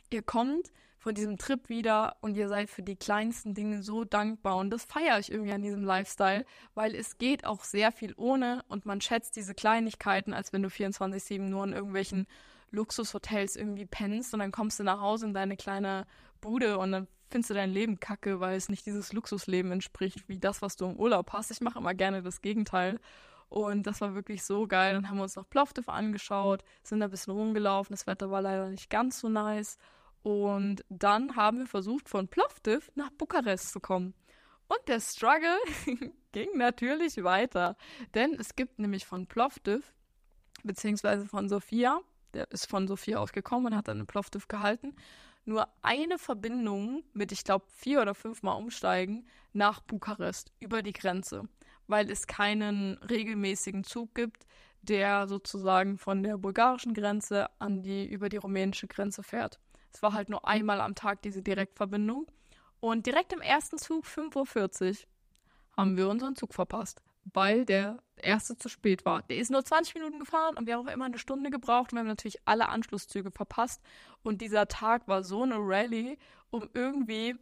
Ihr kommt von diesem Trip wieder und ihr seid für die kleinsten Dinge so dankbar. Und das feiere ich irgendwie an diesem Lifestyle, weil es geht auch sehr viel ohne und man schätzt diese Kleinigkeiten, als wenn du 24-7 nur in irgendwelchen Luxushotels irgendwie pennst und dann kommst du nach Hause in deine kleine Bude und dann findest du dein Leben kacke, weil es nicht dieses Luxusleben entspricht, wie das, was du im Urlaub hast. Ich mache immer gerne das Gegenteil. Und das war wirklich so geil. Dann haben wir uns noch Plovdiv angeschaut, sind ein bisschen rumgelaufen. Das Wetter war leider nicht ganz so nice. Und dann haben wir versucht, von Plovdiv nach Bukarest zu kommen. Und der Struggle ging natürlich weiter. Denn es gibt nämlich von Plovdiv, beziehungsweise von Sofia, der ist von Sofia ausgekommen und hat dann in Plovdiv gehalten, nur eine Verbindung mit, ich glaube, vier oder fünfmal umsteigen nach Bukarest über die Grenze, weil es keinen regelmäßigen Zug gibt, der sozusagen von der bulgarischen Grenze an die über die rumänische Grenze fährt. Es war halt nur einmal am Tag diese Direktverbindung. Und direkt im ersten Zug, 5.40 Uhr, haben wir unseren Zug verpasst, weil der erste zu spät war. Der ist nur 20 Minuten gefahren und wir haben immer eine Stunde gebraucht und wir haben natürlich alle Anschlusszüge verpasst. Und dieser Tag war so eine Rallye, um irgendwie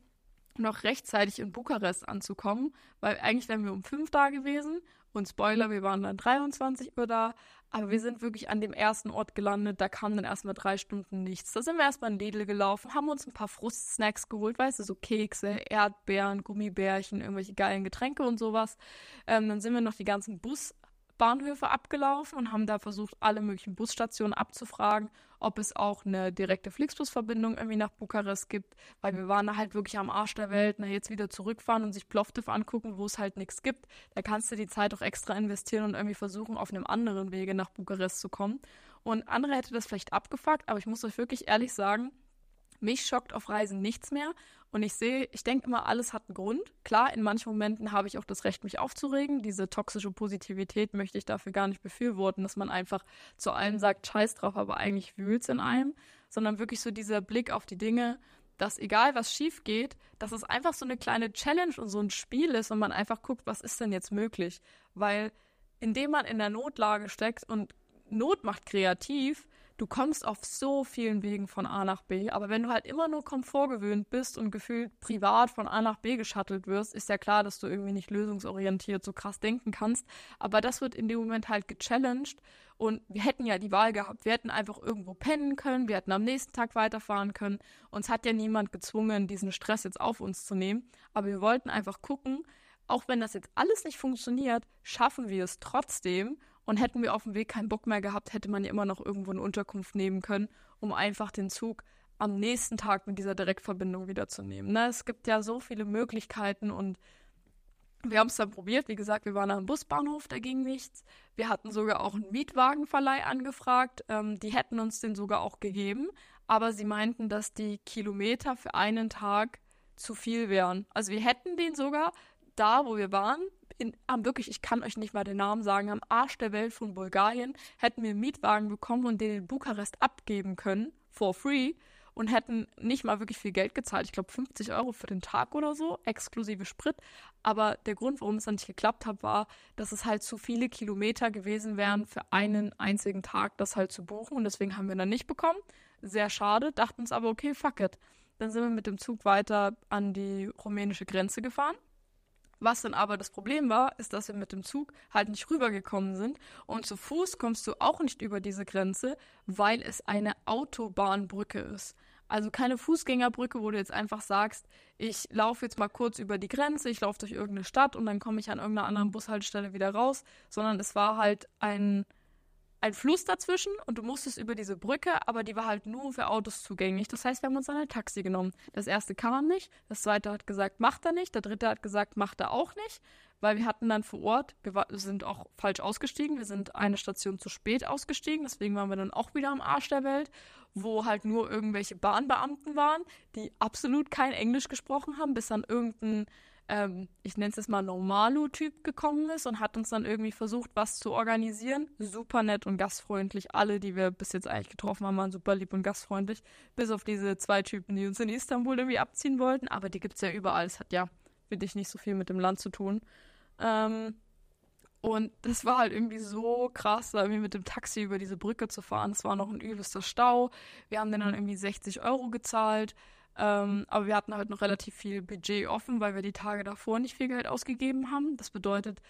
noch rechtzeitig in Bukarest anzukommen, weil eigentlich wären wir um fünf da gewesen und Spoiler, wir waren dann 23 Uhr da, aber wir sind wirklich an dem ersten Ort gelandet. Da kam dann erstmal drei Stunden nichts. Da sind wir erstmal in Lidl gelaufen, haben uns ein paar Frustsnacks geholt, weißt du, so Kekse, Erdbeeren, Gummibärchen, irgendwelche geilen Getränke und sowas. Ähm, dann sind wir noch die ganzen Bus Bahnhöfe abgelaufen und haben da versucht, alle möglichen Busstationen abzufragen, ob es auch eine direkte Flixbus-Verbindung irgendwie nach Bukarest gibt, weil wir waren da halt wirklich am Arsch der Welt, na jetzt wieder zurückfahren und sich Plovdiv angucken, wo es halt nichts gibt. Da kannst du die Zeit auch extra investieren und irgendwie versuchen, auf einem anderen Wege nach Bukarest zu kommen. Und andere hätte das vielleicht abgefuckt, aber ich muss euch wirklich ehrlich sagen, mich schockt auf Reisen nichts mehr. Und ich sehe, ich denke immer, alles hat einen Grund. Klar, in manchen Momenten habe ich auch das Recht, mich aufzuregen. Diese toxische Positivität möchte ich dafür gar nicht befürworten, dass man einfach zu allem sagt, scheiß drauf, aber eigentlich wühlt's in einem. Sondern wirklich so dieser Blick auf die Dinge, dass egal was schief geht, dass es einfach so eine kleine Challenge und so ein Spiel ist und man einfach guckt, was ist denn jetzt möglich. Weil indem man in der Notlage steckt und Not macht kreativ, du kommst auf so vielen Wegen von A nach B, aber wenn du halt immer nur komfortgewöhnt bist und gefühlt privat von A nach B geschattelt wirst, ist ja klar, dass du irgendwie nicht lösungsorientiert so krass denken kannst, aber das wird in dem Moment halt gechallenged und wir hätten ja die Wahl gehabt, wir hätten einfach irgendwo pennen können, wir hätten am nächsten Tag weiterfahren können, uns hat ja niemand gezwungen, diesen Stress jetzt auf uns zu nehmen, aber wir wollten einfach gucken, auch wenn das jetzt alles nicht funktioniert, schaffen wir es trotzdem und hätten wir auf dem Weg keinen Bock mehr gehabt, hätte man ja immer noch irgendwo eine Unterkunft nehmen können, um einfach den Zug am nächsten Tag mit dieser Direktverbindung wiederzunehmen. Ne? Es gibt ja so viele Möglichkeiten und wir haben es dann probiert. Wie gesagt, wir waren am Busbahnhof, da ging nichts. Wir hatten sogar auch einen Mietwagenverleih angefragt. Ähm, die hätten uns den sogar auch gegeben, aber sie meinten, dass die Kilometer für einen Tag zu viel wären. Also wir hätten den sogar da, wo wir waren, in, am wirklich, ich kann euch nicht mal den Namen sagen, am Arsch der Welt von Bulgarien, hätten wir einen Mietwagen bekommen und den in Bukarest abgeben können, for free, und hätten nicht mal wirklich viel Geld gezahlt. Ich glaube 50 Euro für den Tag oder so, exklusive Sprit. Aber der Grund, warum es dann nicht geklappt hat, war, dass es halt zu viele Kilometer gewesen wären für einen einzigen Tag, das halt zu buchen. Und deswegen haben wir dann nicht bekommen. Sehr schade, dachten uns aber, okay, fuck it. Dann sind wir mit dem Zug weiter an die rumänische Grenze gefahren was dann aber das Problem war, ist, dass wir mit dem Zug halt nicht rübergekommen sind. Und zu Fuß kommst du auch nicht über diese Grenze, weil es eine Autobahnbrücke ist. Also keine Fußgängerbrücke, wo du jetzt einfach sagst, ich laufe jetzt mal kurz über die Grenze, ich laufe durch irgendeine Stadt und dann komme ich an irgendeiner anderen Bushaltestelle wieder raus, sondern es war halt ein, ein Fluss dazwischen und du musstest über diese Brücke, aber die war halt nur für Autos zugänglich. Das heißt, wir haben uns dann ein Taxi genommen. Das erste kam nicht, das zweite hat gesagt, macht er nicht, der dritte hat gesagt, macht er auch nicht, weil wir hatten dann vor Ort, wir sind auch falsch ausgestiegen, wir sind eine Station zu spät ausgestiegen, deswegen waren wir dann auch wieder am Arsch der Welt, wo halt nur irgendwelche Bahnbeamten waren, die absolut kein Englisch gesprochen haben, bis dann irgendein ähm, ich nenne es jetzt mal Normalo-Typ gekommen ist und hat uns dann irgendwie versucht, was zu organisieren. Super nett und gastfreundlich. Alle, die wir bis jetzt eigentlich getroffen haben, waren super lieb und gastfreundlich. Bis auf diese zwei Typen, die uns in Istanbul irgendwie abziehen wollten. Aber die gibt es ja überall. Es hat ja, finde ich, nicht so viel mit dem Land zu tun. Ähm, und das war halt irgendwie so krass, da irgendwie mit dem Taxi über diese Brücke zu fahren. Es war noch ein übelster Stau. Wir haben dann irgendwie 60 Euro gezahlt. Ähm, aber wir hatten halt noch relativ viel Budget offen, weil wir die Tage davor nicht viel Geld ausgegeben haben. Das bedeutet,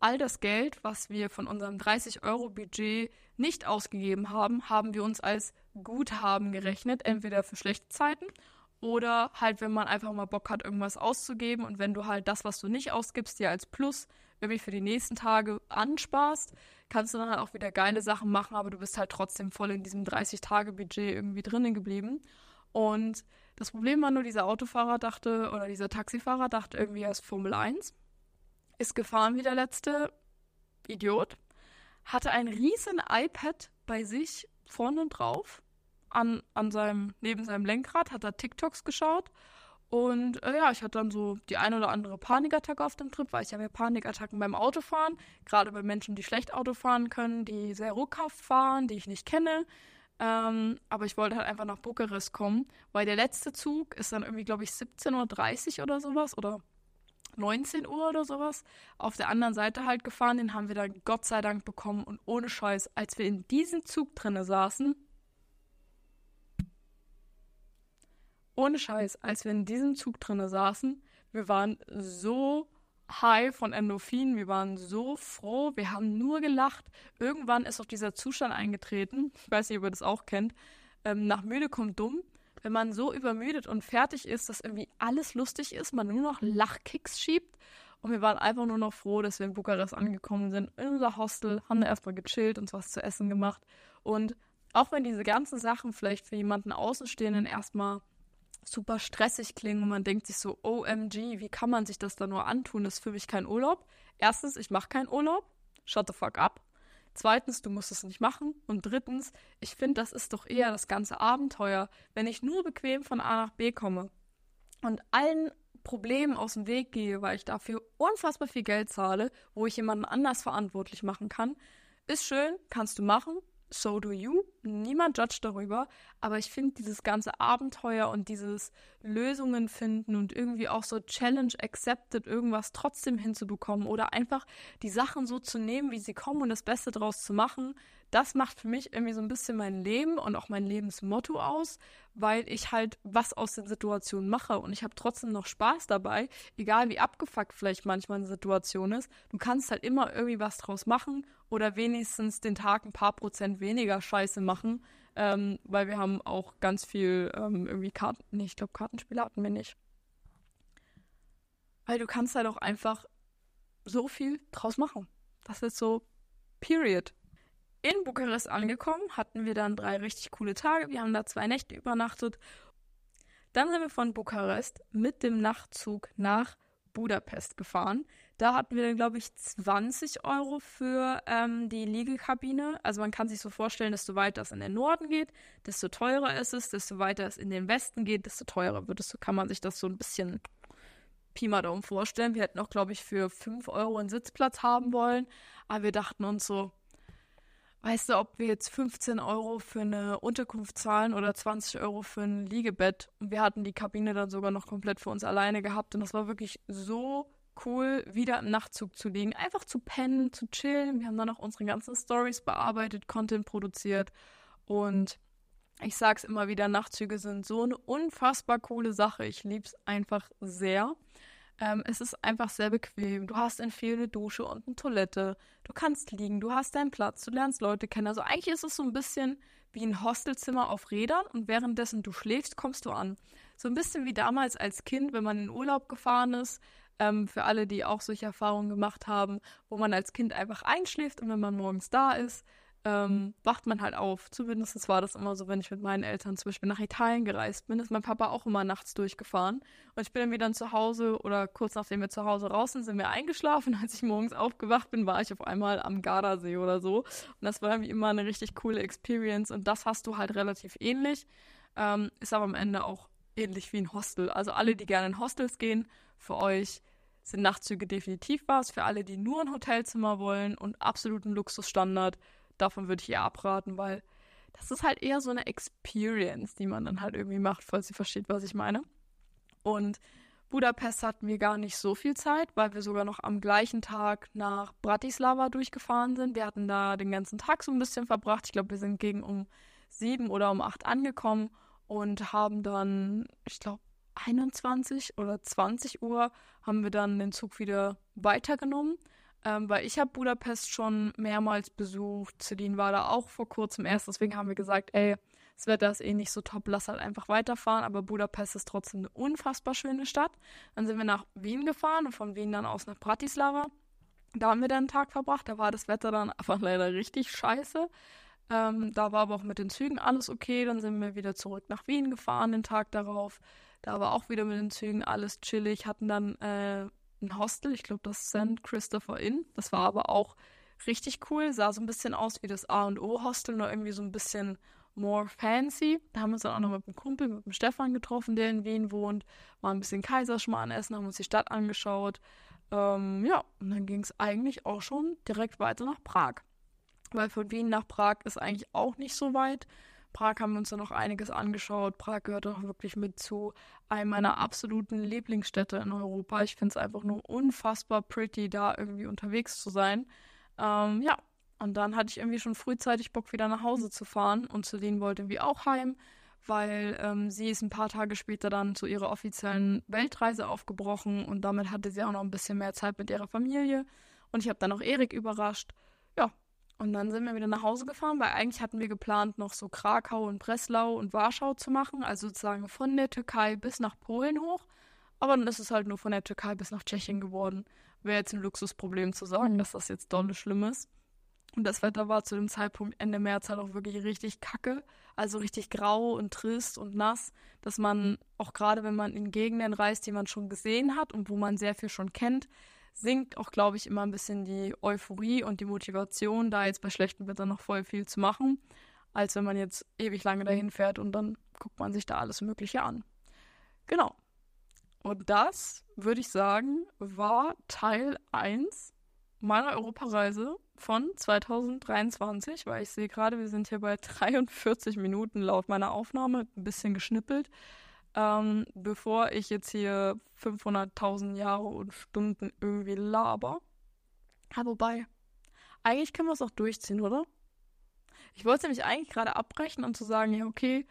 all das Geld, was wir von unserem 30-Euro-Budget nicht ausgegeben haben, haben wir uns als Guthaben gerechnet, entweder für schlechte Zeiten oder halt, wenn man einfach mal Bock hat, irgendwas auszugeben und wenn du halt das, was du nicht ausgibst, dir als Plus irgendwie für die nächsten Tage ansparst, kannst du dann halt auch wieder geile Sachen machen, aber du bist halt trotzdem voll in diesem 30-Tage-Budget irgendwie drinnen geblieben. Und das Problem war nur, dieser Autofahrer dachte, oder dieser Taxifahrer dachte irgendwie, er ist Formel 1, ist gefahren wie der letzte Idiot, hatte ein riesen iPad bei sich vorne drauf, an, an seinem, neben seinem Lenkrad, hat er TikToks geschaut und äh, ja, ich hatte dann so die ein oder andere Panikattacke auf dem Trip, weil ich habe ja Panikattacken beim Autofahren, gerade bei Menschen, die schlecht Auto fahren können, die sehr ruckhaft fahren, die ich nicht kenne. Ähm, aber ich wollte halt einfach nach Bukarest kommen, weil der letzte Zug ist dann irgendwie, glaube ich, 17.30 Uhr oder sowas oder 19 Uhr oder sowas auf der anderen Seite halt gefahren. Den haben wir dann Gott sei Dank bekommen und ohne Scheiß, als wir in diesem Zug drinne saßen, ohne Scheiß, als wir in diesem Zug drinne saßen, wir waren so high von Endorphinen. Wir waren so froh. Wir haben nur gelacht. Irgendwann ist auch dieser Zustand eingetreten. Ich weiß nicht, ob ihr das auch kennt. Ähm, nach müde kommt dumm. Wenn man so übermüdet und fertig ist, dass irgendwie alles lustig ist, man nur noch Lachkicks schiebt. Und wir waren einfach nur noch froh, dass wir in Bukarest angekommen sind, in unser Hostel, haben da erstmal gechillt, uns was zu essen gemacht. Und auch wenn diese ganzen Sachen vielleicht für jemanden Außenstehenden erstmal super stressig klingen und man denkt sich so, OMG, wie kann man sich das da nur antun? Das ist für mich kein Urlaub. Erstens, ich mache keinen Urlaub. Shut the fuck up. Zweitens, du musst es nicht machen. Und drittens, ich finde, das ist doch eher das ganze Abenteuer, wenn ich nur bequem von A nach B komme und allen Problemen aus dem Weg gehe, weil ich dafür unfassbar viel Geld zahle, wo ich jemanden anders verantwortlich machen kann. Ist schön, kannst du machen, so do you. Niemand judgt darüber. Aber ich finde dieses ganze Abenteuer und dieses Lösungen finden und irgendwie auch so Challenge accepted, irgendwas trotzdem hinzubekommen oder einfach die Sachen so zu nehmen, wie sie kommen und das Beste draus zu machen, das macht für mich irgendwie so ein bisschen mein Leben und auch mein Lebensmotto aus, weil ich halt was aus den Situationen mache und ich habe trotzdem noch Spaß dabei, egal wie abgefuckt vielleicht manchmal eine Situation ist. Du kannst halt immer irgendwie was draus machen oder wenigstens den Tag ein paar Prozent weniger Scheiße machen, ähm, weil wir haben auch ganz viel ähm, irgendwie Karten, nee, ich glaube Kartenspiele hatten wir nicht. Weil du kannst halt auch einfach so viel draus machen. Das ist so, period. In Bukarest angekommen, hatten wir dann drei richtig coole Tage. Wir haben da zwei Nächte übernachtet. Dann sind wir von Bukarest mit dem Nachtzug nach Budapest gefahren. Da hatten wir dann, glaube ich, 20 Euro für ähm, die Liegekabine. Also man kann sich so vorstellen, desto weiter es in den Norden geht, desto teurer ist es, desto weiter es in den Westen geht, desto teurer wird es. So kann man sich das so ein bisschen Pi mal Daumen vorstellen. Wir hätten auch, glaube ich, für 5 Euro einen Sitzplatz haben wollen. Aber wir dachten uns so, weißt du, ob wir jetzt 15 Euro für eine Unterkunft zahlen oder 20 Euro für ein Liegebett. Und wir hatten die Kabine dann sogar noch komplett für uns alleine gehabt. Und das war wirklich so cool, wieder im Nachtzug zu liegen. Einfach zu pennen, zu chillen. Wir haben dann auch unsere ganzen Stories bearbeitet, Content produziert. Und ich sag's immer wieder, Nachtzüge sind so eine unfassbar coole Sache. Ich lieb's einfach sehr. Ähm, es ist einfach sehr bequem. Du hast eine Dusche und eine Toilette. Du kannst liegen, du hast deinen Platz, du lernst Leute kennen. Also eigentlich ist es so ein bisschen wie ein Hostelzimmer auf Rädern und währenddessen du schläfst, kommst du an. So ein bisschen wie damals als Kind, wenn man in Urlaub gefahren ist. Ähm, für alle, die auch solche Erfahrungen gemacht haben, wo man als Kind einfach einschläft und wenn man morgens da ist, ähm, wacht man halt auf. Zumindest war das immer so, wenn ich mit meinen Eltern zum Beispiel nach Italien gereist bin, ist mein Papa auch immer nachts durchgefahren. Und ich bin dann wieder zu Hause oder kurz nachdem wir zu Hause raus sind, sind wir eingeschlafen. Als ich morgens aufgewacht bin, war ich auf einmal am Gardasee oder so. Und das war wie immer eine richtig coole Experience. Und das hast du halt relativ ähnlich. Ähm, ist aber am Ende auch ähnlich wie ein Hostel. Also alle, die gerne in Hostels gehen, für euch sind Nachtzüge definitiv was. Für alle, die nur ein Hotelzimmer wollen und absoluten Luxusstandard, davon würde ich eher abraten, weil das ist halt eher so eine Experience, die man dann halt irgendwie macht, falls ihr versteht, was ich meine. Und Budapest hatten wir gar nicht so viel Zeit, weil wir sogar noch am gleichen Tag nach Bratislava durchgefahren sind. Wir hatten da den ganzen Tag so ein bisschen verbracht. Ich glaube, wir sind gegen um sieben oder um acht angekommen und haben dann, ich glaube, 21 oder 20 Uhr haben wir dann den Zug wieder weitergenommen. Ähm, weil ich habe Budapest schon mehrmals besucht. Celine war da auch vor kurzem erst. Deswegen haben wir gesagt, ey, das Wetter ist eh nicht so top, lass halt einfach weiterfahren. Aber Budapest ist trotzdem eine unfassbar schöne Stadt. Dann sind wir nach Wien gefahren und von Wien dann aus nach Bratislava. Da haben wir dann einen Tag verbracht. Da war das Wetter dann einfach leider richtig scheiße. Ähm, da war aber auch mit den Zügen alles okay. Dann sind wir wieder zurück nach Wien gefahren den Tag darauf. Da war auch wieder mit den Zügen alles chillig. Hatten dann äh, ein Hostel, ich glaube das St. Christopher Inn. Das war aber auch richtig cool, sah so ein bisschen aus wie das A und O Hostel, nur irgendwie so ein bisschen more fancy. Da haben wir uns dann auch noch mit einem Kumpel, mit dem Stefan getroffen, der in Wien wohnt, mal ein bisschen Kaiserschmarrn essen, haben uns die Stadt angeschaut. Ähm, ja, und dann ging es eigentlich auch schon direkt weiter nach Prag. Weil von Wien nach Prag ist eigentlich auch nicht so weit. Prag haben wir uns dann noch einiges angeschaut. Prag gehört auch wirklich mit zu einem meiner absoluten Lieblingsstädte in Europa. Ich finde es einfach nur unfassbar pretty, da irgendwie unterwegs zu sein. Ähm, ja, und dann hatte ich irgendwie schon frühzeitig Bock, wieder nach Hause zu fahren. Und Celine wollte irgendwie auch heim, weil ähm, sie ist ein paar Tage später dann zu ihrer offiziellen Weltreise aufgebrochen und damit hatte sie auch noch ein bisschen mehr Zeit mit ihrer Familie. Und ich habe dann auch Erik überrascht. Ja, und dann sind wir wieder nach Hause gefahren, weil eigentlich hatten wir geplant, noch so Krakau und Breslau und Warschau zu machen, also sozusagen von der Türkei bis nach Polen hoch. Aber dann ist es halt nur von der Türkei bis nach Tschechien geworden. Wäre jetzt ein Luxusproblem zu sagen, dass das jetzt dolle schlimm ist. Und das Wetter war zu dem Zeitpunkt Ende März halt auch wirklich richtig kacke. Also richtig grau und trist und nass, dass man auch gerade, wenn man in Gegenden reist, die man schon gesehen hat und wo man sehr viel schon kennt, sinkt auch, glaube ich, immer ein bisschen die Euphorie und die Motivation, da jetzt bei schlechtem Wetter noch voll viel zu machen, als wenn man jetzt ewig lange dahin fährt und dann guckt man sich da alles Mögliche an. Genau. Und das, würde ich sagen, war Teil 1 meiner Europareise von 2023, weil ich sehe gerade, wir sind hier bei 43 Minuten laut meiner Aufnahme, ein bisschen geschnippelt ähm, bevor ich jetzt hier 500.000 Jahre und Stunden irgendwie laber. Ja, wobei, eigentlich können wir es auch durchziehen, oder? Ich wollte nämlich eigentlich gerade abbrechen und zu sagen, ja, okay,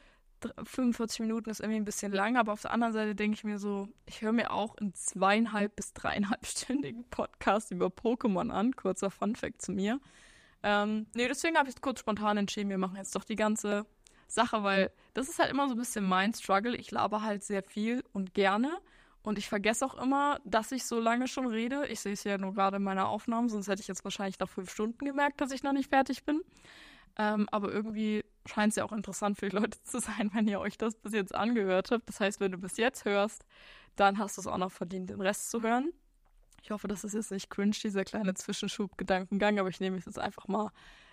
45 Minuten ist irgendwie ein bisschen lang, aber auf der anderen Seite denke ich mir so, ich höre mir auch einen zweieinhalb bis dreieinhalbstündigen Podcast über Pokémon an. Kurzer Funfact zu mir. Ähm, nee, deswegen habe ich kurz spontan entschieden, wir machen jetzt doch die ganze Sache, weil das ist halt immer so ein bisschen mein Struggle. Ich laber halt sehr viel und gerne. Und ich vergesse auch immer, dass ich so lange schon rede. Ich sehe es ja nur gerade in meiner Aufnahme, sonst hätte ich jetzt wahrscheinlich nach fünf Stunden gemerkt, dass ich noch nicht fertig bin. Ähm, aber irgendwie scheint es ja auch interessant für die Leute zu sein, wenn ihr euch das bis jetzt angehört habt. Das heißt, wenn du bis jetzt hörst, dann hast du es auch noch verdient, den Rest zu hören. Ich hoffe, das ist jetzt nicht cringe, dieser kleine Zwischenschub-Gedankengang, aber ich nehme es jetzt einfach mal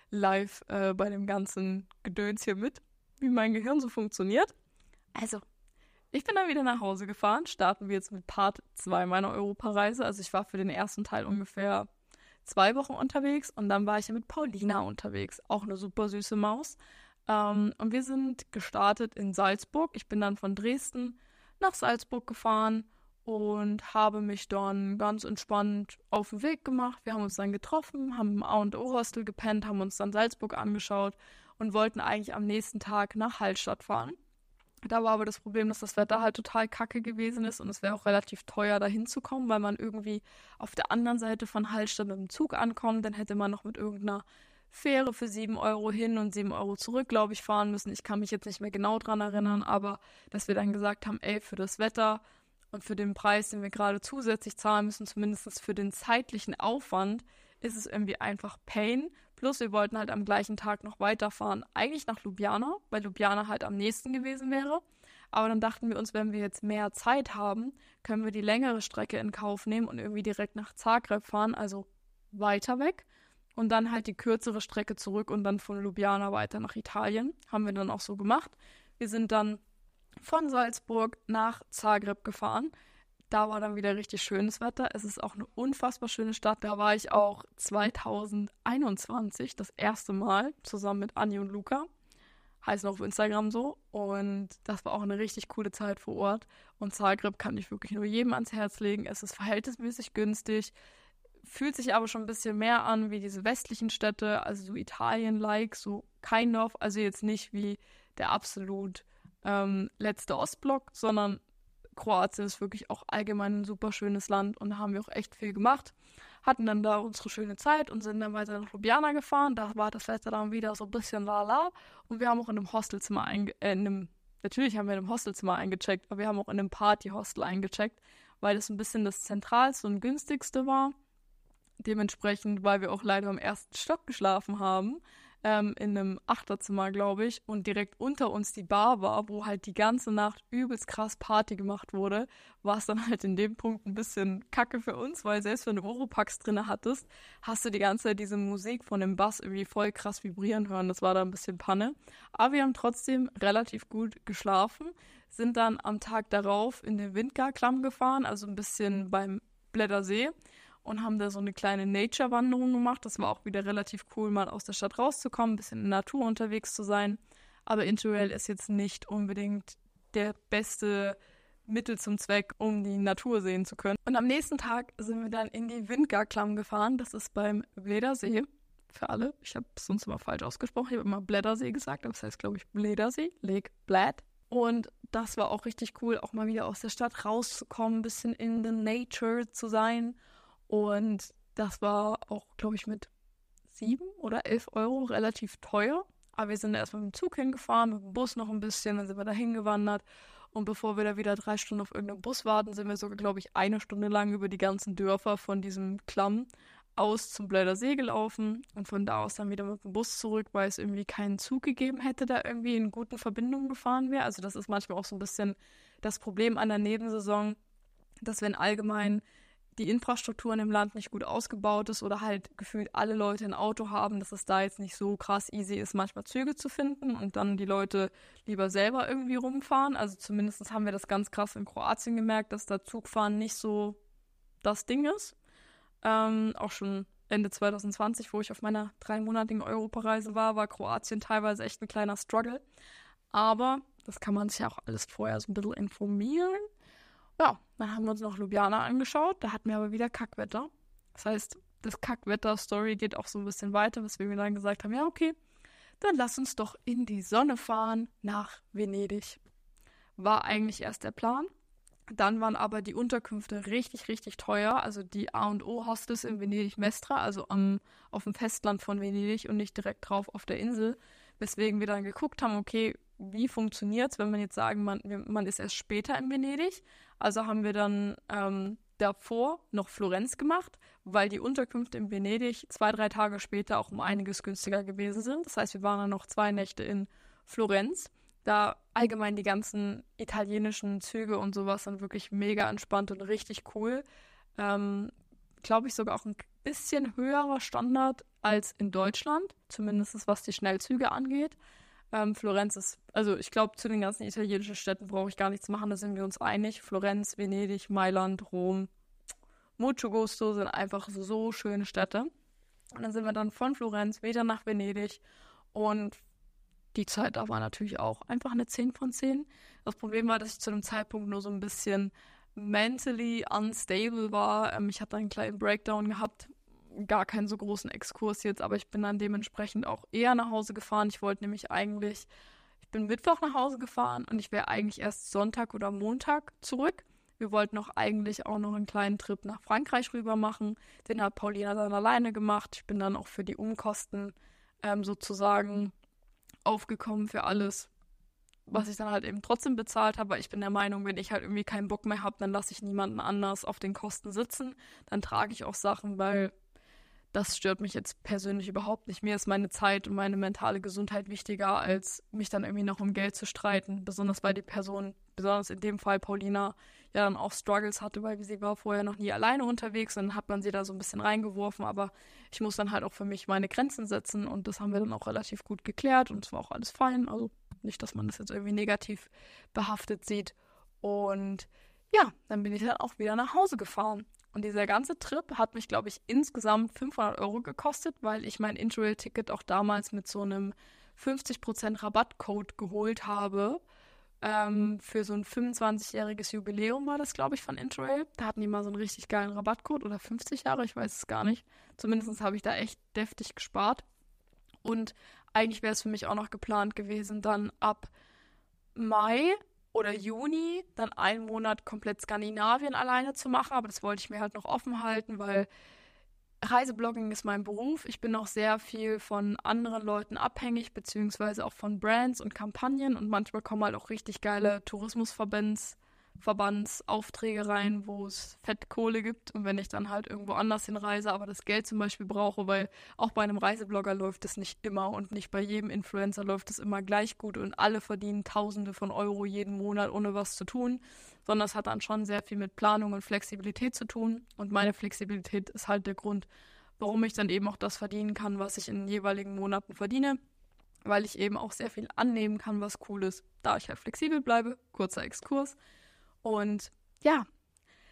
live äh, bei dem ganzen Gedöns hier mit wie mein Gehirn so funktioniert. Also, ich bin dann wieder nach Hause gefahren. Starten wir jetzt mit Part 2 meiner Europareise. Also, ich war für den ersten Teil ungefähr zwei Wochen unterwegs und dann war ich ja mit Paulina unterwegs. Auch eine super süße Maus. Ähm, und wir sind gestartet in Salzburg. Ich bin dann von Dresden nach Salzburg gefahren und habe mich dann ganz entspannt auf den Weg gemacht. Wir haben uns dann getroffen, haben im A&O Hostel gepennt, haben uns dann Salzburg angeschaut und wollten eigentlich am nächsten Tag nach Hallstatt fahren. Da war aber das Problem, dass das Wetter halt total kacke gewesen ist und es wäre auch relativ teuer, da hinzukommen, weil man irgendwie auf der anderen Seite von Hallstatt mit dem Zug ankommt. Dann hätte man noch mit irgendeiner Fähre für 7 Euro hin und 7 Euro zurück, glaube ich, fahren müssen. Ich kann mich jetzt nicht mehr genau dran erinnern, aber dass wir dann gesagt haben, ey, für das Wetter und für den Preis, den wir gerade zusätzlich zahlen müssen, zumindest für den zeitlichen Aufwand, ist es irgendwie einfach Pain. Plus wir wollten halt am gleichen Tag noch weiterfahren, eigentlich nach Ljubljana, weil Ljubljana halt am nächsten gewesen wäre. Aber dann dachten wir uns, wenn wir jetzt mehr Zeit haben, können wir die längere Strecke in Kauf nehmen und irgendwie direkt nach Zagreb fahren, also weiter weg und dann halt die kürzere Strecke zurück und dann von Ljubljana weiter nach Italien. Haben wir dann auch so gemacht. Wir sind dann von Salzburg nach Zagreb gefahren. Da war dann wieder richtig schönes Wetter. Es ist auch eine unfassbar schöne Stadt. Da war ich auch 2021 das erste Mal zusammen mit Anni und Luca. Heißen auch auf Instagram so. Und das war auch eine richtig coole Zeit vor Ort. Und Zagreb kann ich wirklich nur jedem ans Herz legen. Es ist verhältnismäßig günstig fühlt sich aber schon ein bisschen mehr an wie diese westlichen Städte, also so Italien-like, so kind of, also jetzt nicht wie der absolut ähm, letzte Ostblock, sondern Kroatien ist wirklich auch allgemein ein super schönes Land und da haben wir auch echt viel gemacht. Hatten dann da unsere schöne Zeit und sind dann weiter nach Ljubljana gefahren. Da war das Wetter dann wieder so ein bisschen lala. Und wir haben auch in einem Hostelzimmer einge äh, natürlich haben wir in einem Hostelzimmer eingecheckt, aber wir haben auch in einem Party-Hostel eingecheckt, weil das ein bisschen das zentralste und günstigste war dementsprechend, weil wir auch leider im ersten Stock geschlafen haben, ähm, in einem Achterzimmer, glaube ich, und direkt unter uns die Bar war, wo halt die ganze Nacht übelst krass Party gemacht wurde, war es dann halt in dem Punkt ein bisschen kacke für uns, weil selbst wenn du Oropax drin hattest, hast du die ganze Zeit diese Musik von dem Bass irgendwie voll krass vibrieren hören. Das war da ein bisschen Panne. Aber wir haben trotzdem relativ gut geschlafen, sind dann am Tag darauf in den Windgar-Klamm gefahren, also ein bisschen beim Blättersee und haben da so eine kleine Nature-Wanderung gemacht. Das war auch wieder relativ cool, mal aus der Stadt rauszukommen, ein bisschen in der Natur unterwegs zu sein. Aber Interrail ist jetzt nicht unbedingt der beste Mittel zum Zweck, um die Natur sehen zu können. Und am nächsten Tag sind wir dann in die Windgar-Klamm gefahren. Das ist beim Bledersee. Für alle. Ich habe es sonst immer falsch ausgesprochen. Ich habe immer Blättersee gesagt, aber das heißt, glaube ich, Bledersee, Lake Blad. Und das war auch richtig cool, auch mal wieder aus der Stadt rauszukommen, ein bisschen in the nature zu sein und das war auch, glaube ich, mit sieben oder elf Euro relativ teuer. Aber wir sind erstmal mit dem Zug hingefahren, mit dem Bus noch ein bisschen, dann sind wir da hingewandert. Und bevor wir da wieder drei Stunden auf irgendeinen Bus warten, sind wir sogar, glaube ich, eine Stunde lang über die ganzen Dörfer von diesem Klamm aus zum Blöder See gelaufen und von da aus dann wieder mit dem Bus zurück, weil es irgendwie keinen Zug gegeben hätte, der irgendwie in guten Verbindungen gefahren wäre. Also das ist manchmal auch so ein bisschen das Problem an der Nebensaison, dass wenn allgemein die Infrastruktur in dem Land nicht gut ausgebaut ist oder halt gefühlt alle Leute ein Auto haben, dass es da jetzt nicht so krass easy ist, manchmal Züge zu finden und dann die Leute lieber selber irgendwie rumfahren. Also zumindest haben wir das ganz krass in Kroatien gemerkt, dass da Zugfahren nicht so das Ding ist. Ähm, auch schon Ende 2020, wo ich auf meiner dreimonatigen Europareise war, war Kroatien teilweise echt ein kleiner Struggle. Aber das kann man sich auch alles vorher so ein bisschen informieren. Ja, dann haben wir uns noch Ljubljana angeschaut. Da hatten wir aber wieder Kackwetter. Das heißt, das Kackwetter-Story geht auch so ein bisschen weiter, weswegen wir dann gesagt haben, ja, okay, dann lass uns doch in die Sonne fahren nach Venedig. War eigentlich erst der Plan. Dann waren aber die Unterkünfte richtig, richtig teuer. Also die A&O-Hostels in Venedig-Mestra, also am, auf dem Festland von Venedig und nicht direkt drauf auf der Insel. Weswegen wir dann geguckt haben, okay, wie funktioniert es, wenn man jetzt sagen, man, man ist erst später in Venedig. Also haben wir dann ähm, davor noch Florenz gemacht, weil die Unterkünfte in Venedig zwei, drei Tage später auch um einiges günstiger gewesen sind. Das heißt, wir waren dann noch zwei Nächte in Florenz. Da allgemein die ganzen italienischen Züge und sowas sind wirklich mega entspannt und richtig cool. Ähm, Glaube ich sogar auch ein bisschen höherer Standard als in Deutschland, zumindest was die Schnellzüge angeht. Ähm, Florenz ist, also ich glaube, zu den ganzen italienischen Städten brauche ich gar nichts machen, da sind wir uns einig. Florenz, Venedig, Mailand, Rom, Mucho Gusto sind einfach so schöne Städte. Und dann sind wir dann von Florenz wieder nach Venedig und die Zeit da war natürlich auch einfach eine 10 von 10. Das Problem war, dass ich zu dem Zeitpunkt nur so ein bisschen mentally unstable war. Ähm, ich hatte einen kleinen Breakdown gehabt gar keinen so großen Exkurs jetzt, aber ich bin dann dementsprechend auch eher nach Hause gefahren. Ich wollte nämlich eigentlich, ich bin Mittwoch nach Hause gefahren und ich wäre eigentlich erst Sonntag oder Montag zurück. Wir wollten auch eigentlich auch noch einen kleinen Trip nach Frankreich rüber machen. Den hat Paulina dann alleine gemacht. Ich bin dann auch für die Umkosten ähm, sozusagen aufgekommen für alles, was ich dann halt eben trotzdem bezahlt habe. Ich bin der Meinung, wenn ich halt irgendwie keinen Bock mehr habe, dann lasse ich niemanden anders auf den Kosten sitzen. Dann trage ich auch Sachen, weil das stört mich jetzt persönlich überhaupt nicht. Mir ist meine Zeit und meine mentale Gesundheit wichtiger, als mich dann irgendwie noch um Geld zu streiten. Besonders weil die Person, besonders in dem Fall Paulina, ja dann auch Struggles hatte, weil sie war vorher noch nie alleine unterwegs und dann hat man sie da so ein bisschen reingeworfen. Aber ich muss dann halt auch für mich meine Grenzen setzen und das haben wir dann auch relativ gut geklärt und es war auch alles fein. Also nicht, dass man das jetzt irgendwie negativ behaftet sieht. Und ja, dann bin ich dann auch wieder nach Hause gefahren. Und dieser ganze Trip hat mich, glaube ich, insgesamt 500 Euro gekostet, weil ich mein Interrail-Ticket auch damals mit so einem 50% Rabattcode geholt habe. Ähm, für so ein 25-jähriges Jubiläum war das, glaube ich, von Interrail. Da hatten die mal so einen richtig geilen Rabattcode oder 50 Jahre, ich weiß es gar nicht. Zumindest habe ich da echt deftig gespart. Und eigentlich wäre es für mich auch noch geplant gewesen, dann ab Mai oder Juni dann einen Monat komplett Skandinavien alleine zu machen, aber das wollte ich mir halt noch offen halten, weil Reiseblogging ist mein Beruf. Ich bin auch sehr viel von anderen Leuten abhängig, beziehungsweise auch von Brands und Kampagnen und manchmal kommen halt auch richtig geile Tourismusverbands Verbandsaufträge rein, wo es Fettkohle gibt. Und wenn ich dann halt irgendwo anders hinreise, aber das Geld zum Beispiel brauche, weil auch bei einem Reiseblogger läuft es nicht immer und nicht bei jedem Influencer läuft es immer gleich gut und alle verdienen Tausende von Euro jeden Monat, ohne was zu tun, sondern es hat dann schon sehr viel mit Planung und Flexibilität zu tun. Und meine Flexibilität ist halt der Grund, warum ich dann eben auch das verdienen kann, was ich in den jeweiligen Monaten verdiene weil ich eben auch sehr viel annehmen kann, was cool ist, da ich halt flexibel bleibe. Kurzer Exkurs. Und ja,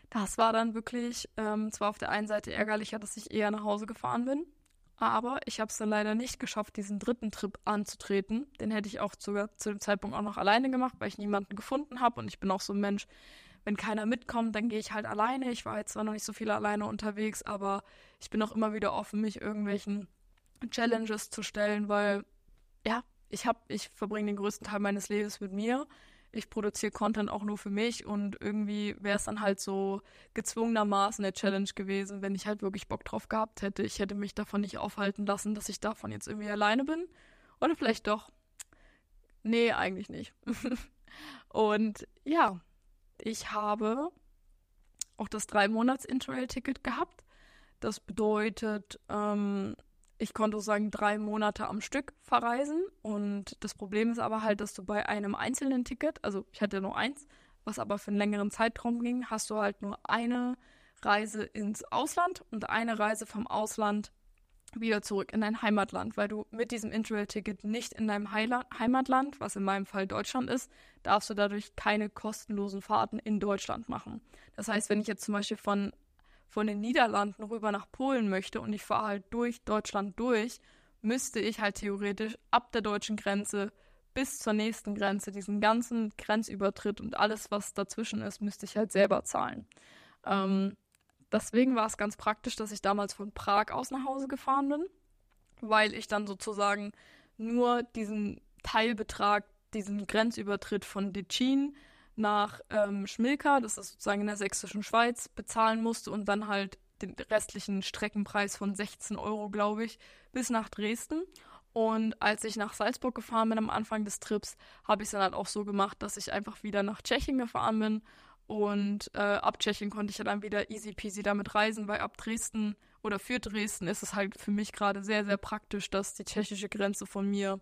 das war dann wirklich ähm, zwar auf der einen Seite ärgerlicher, dass ich eher nach Hause gefahren bin, aber ich habe es dann leider nicht geschafft, diesen dritten Trip anzutreten. Den hätte ich auch sogar zu dem Zeitpunkt auch noch alleine gemacht, weil ich niemanden gefunden habe. Und ich bin auch so ein Mensch, wenn keiner mitkommt, dann gehe ich halt alleine. Ich war jetzt zwar noch nicht so viel alleine unterwegs, aber ich bin auch immer wieder offen, mich irgendwelchen Challenges zu stellen, weil ja, ich ich verbringe den größten Teil meines Lebens mit mir ich produziere Content auch nur für mich und irgendwie wäre es dann halt so gezwungenermaßen eine Challenge gewesen, wenn ich halt wirklich Bock drauf gehabt hätte. Ich hätte mich davon nicht aufhalten lassen, dass ich davon jetzt irgendwie alleine bin. Oder vielleicht doch. Nee, eigentlich nicht. und ja, ich habe auch das drei Monats Interrail-Ticket gehabt. Das bedeutet, ähm, ich konnte sagen, drei Monate am Stück verreisen. Und das Problem ist aber halt, dass du bei einem einzelnen Ticket, also ich hatte nur eins, was aber für einen längeren Zeitraum ging, hast du halt nur eine Reise ins Ausland und eine Reise vom Ausland wieder zurück in dein Heimatland, weil du mit diesem Interrail-Ticket nicht in deinem Heimatland, was in meinem Fall Deutschland ist, darfst du dadurch keine kostenlosen Fahrten in Deutschland machen. Das heißt, wenn ich jetzt zum Beispiel von von den Niederlanden rüber nach Polen möchte und ich fahre halt durch Deutschland durch, müsste ich halt theoretisch ab der deutschen Grenze bis zur nächsten Grenze, diesen ganzen Grenzübertritt und alles, was dazwischen ist, müsste ich halt selber zahlen. Ähm, deswegen war es ganz praktisch, dass ich damals von Prag aus nach Hause gefahren bin, weil ich dann sozusagen nur diesen Teilbetrag, diesen Grenzübertritt von Decin nach ähm, Schmilka, das ist sozusagen in der sächsischen Schweiz, bezahlen musste und dann halt den restlichen Streckenpreis von 16 Euro, glaube ich, bis nach Dresden. Und als ich nach Salzburg gefahren bin am Anfang des Trips, habe ich es dann halt auch so gemacht, dass ich einfach wieder nach Tschechien gefahren bin. Und äh, ab Tschechien konnte ich ja dann wieder easy peasy damit reisen, weil ab Dresden oder für Dresden ist es halt für mich gerade sehr, sehr praktisch, dass die tschechische Grenze von mir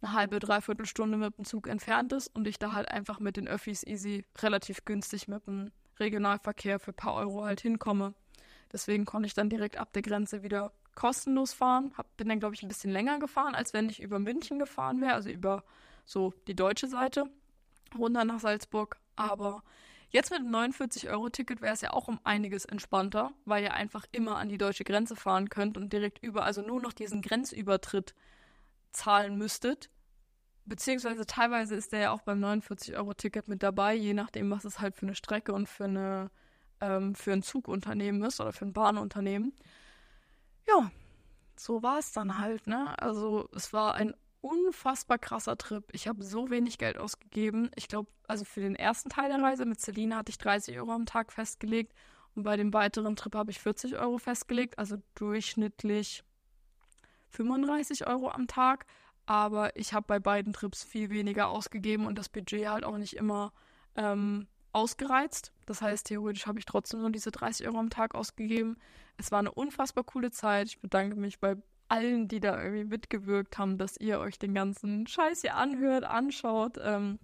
eine halbe, dreiviertel Stunde mit dem Zug entfernt ist und ich da halt einfach mit den Öffis easy relativ günstig mit dem Regionalverkehr für ein paar Euro halt hinkomme. Deswegen konnte ich dann direkt ab der Grenze wieder kostenlos fahren. Hab, bin dann, glaube ich, ein bisschen länger gefahren, als wenn ich über München gefahren wäre, also über so die deutsche Seite, runter nach Salzburg. Aber jetzt mit dem 49-Euro-Ticket wäre es ja auch um einiges entspannter, weil ihr einfach immer an die deutsche Grenze fahren könnt und direkt über, also nur noch diesen Grenzübertritt zahlen müsstet. Beziehungsweise teilweise ist der ja auch beim 49-Euro-Ticket mit dabei, je nachdem, was es halt für eine Strecke und für, eine, ähm, für ein Zugunternehmen ist oder für ein Bahnunternehmen. Ja, so war es dann halt, ne? Also es war ein unfassbar krasser Trip. Ich habe so wenig Geld ausgegeben. Ich glaube, also für den ersten Teil der Reise mit Celine hatte ich 30 Euro am Tag festgelegt und bei dem weiteren Trip habe ich 40 Euro festgelegt, also durchschnittlich 35 Euro am Tag. Aber ich habe bei beiden Trips viel weniger ausgegeben und das Budget halt auch nicht immer ähm, ausgereizt. Das heißt, theoretisch habe ich trotzdem nur diese 30 Euro am Tag ausgegeben. Es war eine unfassbar coole Zeit. Ich bedanke mich bei allen, die da irgendwie mitgewirkt haben, dass ihr euch den ganzen Scheiß hier anhört, anschaut. Ähm,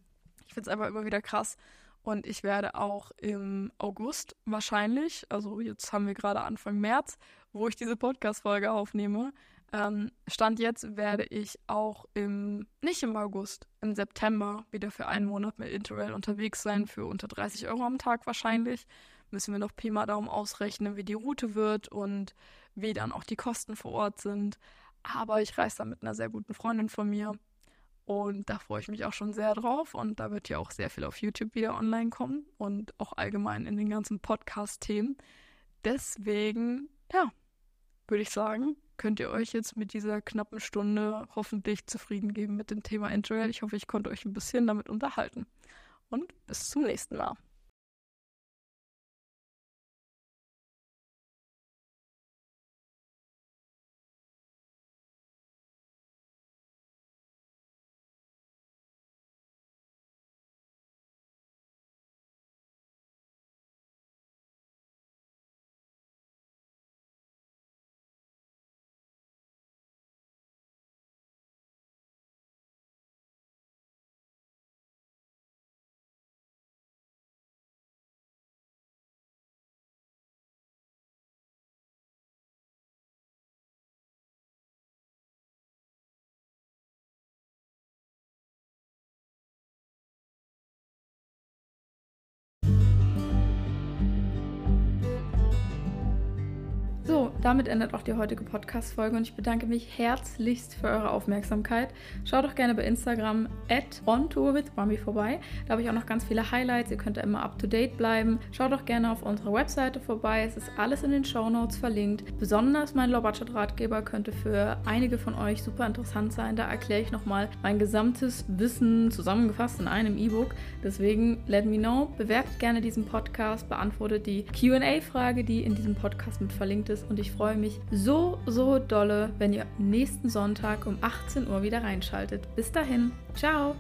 ich finde es einfach immer wieder krass. Und ich werde auch im August wahrscheinlich, also jetzt haben wir gerade Anfang März, wo ich diese Podcast-Folge aufnehme, ähm, Stand jetzt werde ich auch im, nicht im August, im September wieder für einen Monat mit Interrail unterwegs sein, für unter 30 Euro am Tag wahrscheinlich. Müssen wir noch Pi Daumen ausrechnen, wie die Route wird und wie dann auch die Kosten vor Ort sind. Aber ich reise da mit einer sehr guten Freundin von mir. Und da freue ich mich auch schon sehr drauf. Und da wird ja auch sehr viel auf YouTube wieder online kommen und auch allgemein in den ganzen Podcast-Themen. Deswegen, ja, würde ich sagen, könnt ihr euch jetzt mit dieser knappen Stunde hoffentlich zufrieden geben mit dem Thema Interrail. Ich hoffe, ich konnte euch ein bisschen damit unterhalten. Und bis zum nächsten Mal. Damit endet auch die heutige Podcast-Folge und ich bedanke mich herzlichst für eure Aufmerksamkeit. Schaut doch gerne bei Instagram at ontourwithbambi vorbei. Da habe ich auch noch ganz viele Highlights. Ihr könnt immer up to date bleiben. Schaut doch gerne auf unserer Webseite vorbei. Es ist alles in den Show Notes verlinkt. Besonders mein Low-Budget-Ratgeber könnte für einige von euch super interessant sein. Da erkläre ich nochmal mein gesamtes Wissen zusammengefasst in einem E-Book. Deswegen let me know. Bewerbt gerne diesen Podcast, beantwortet die QA-Frage, die in diesem Podcast mit verlinkt ist und ich freue mich so, so dolle, wenn ihr nächsten Sonntag um 18 Uhr wieder reinschaltet. Bis dahin, ciao!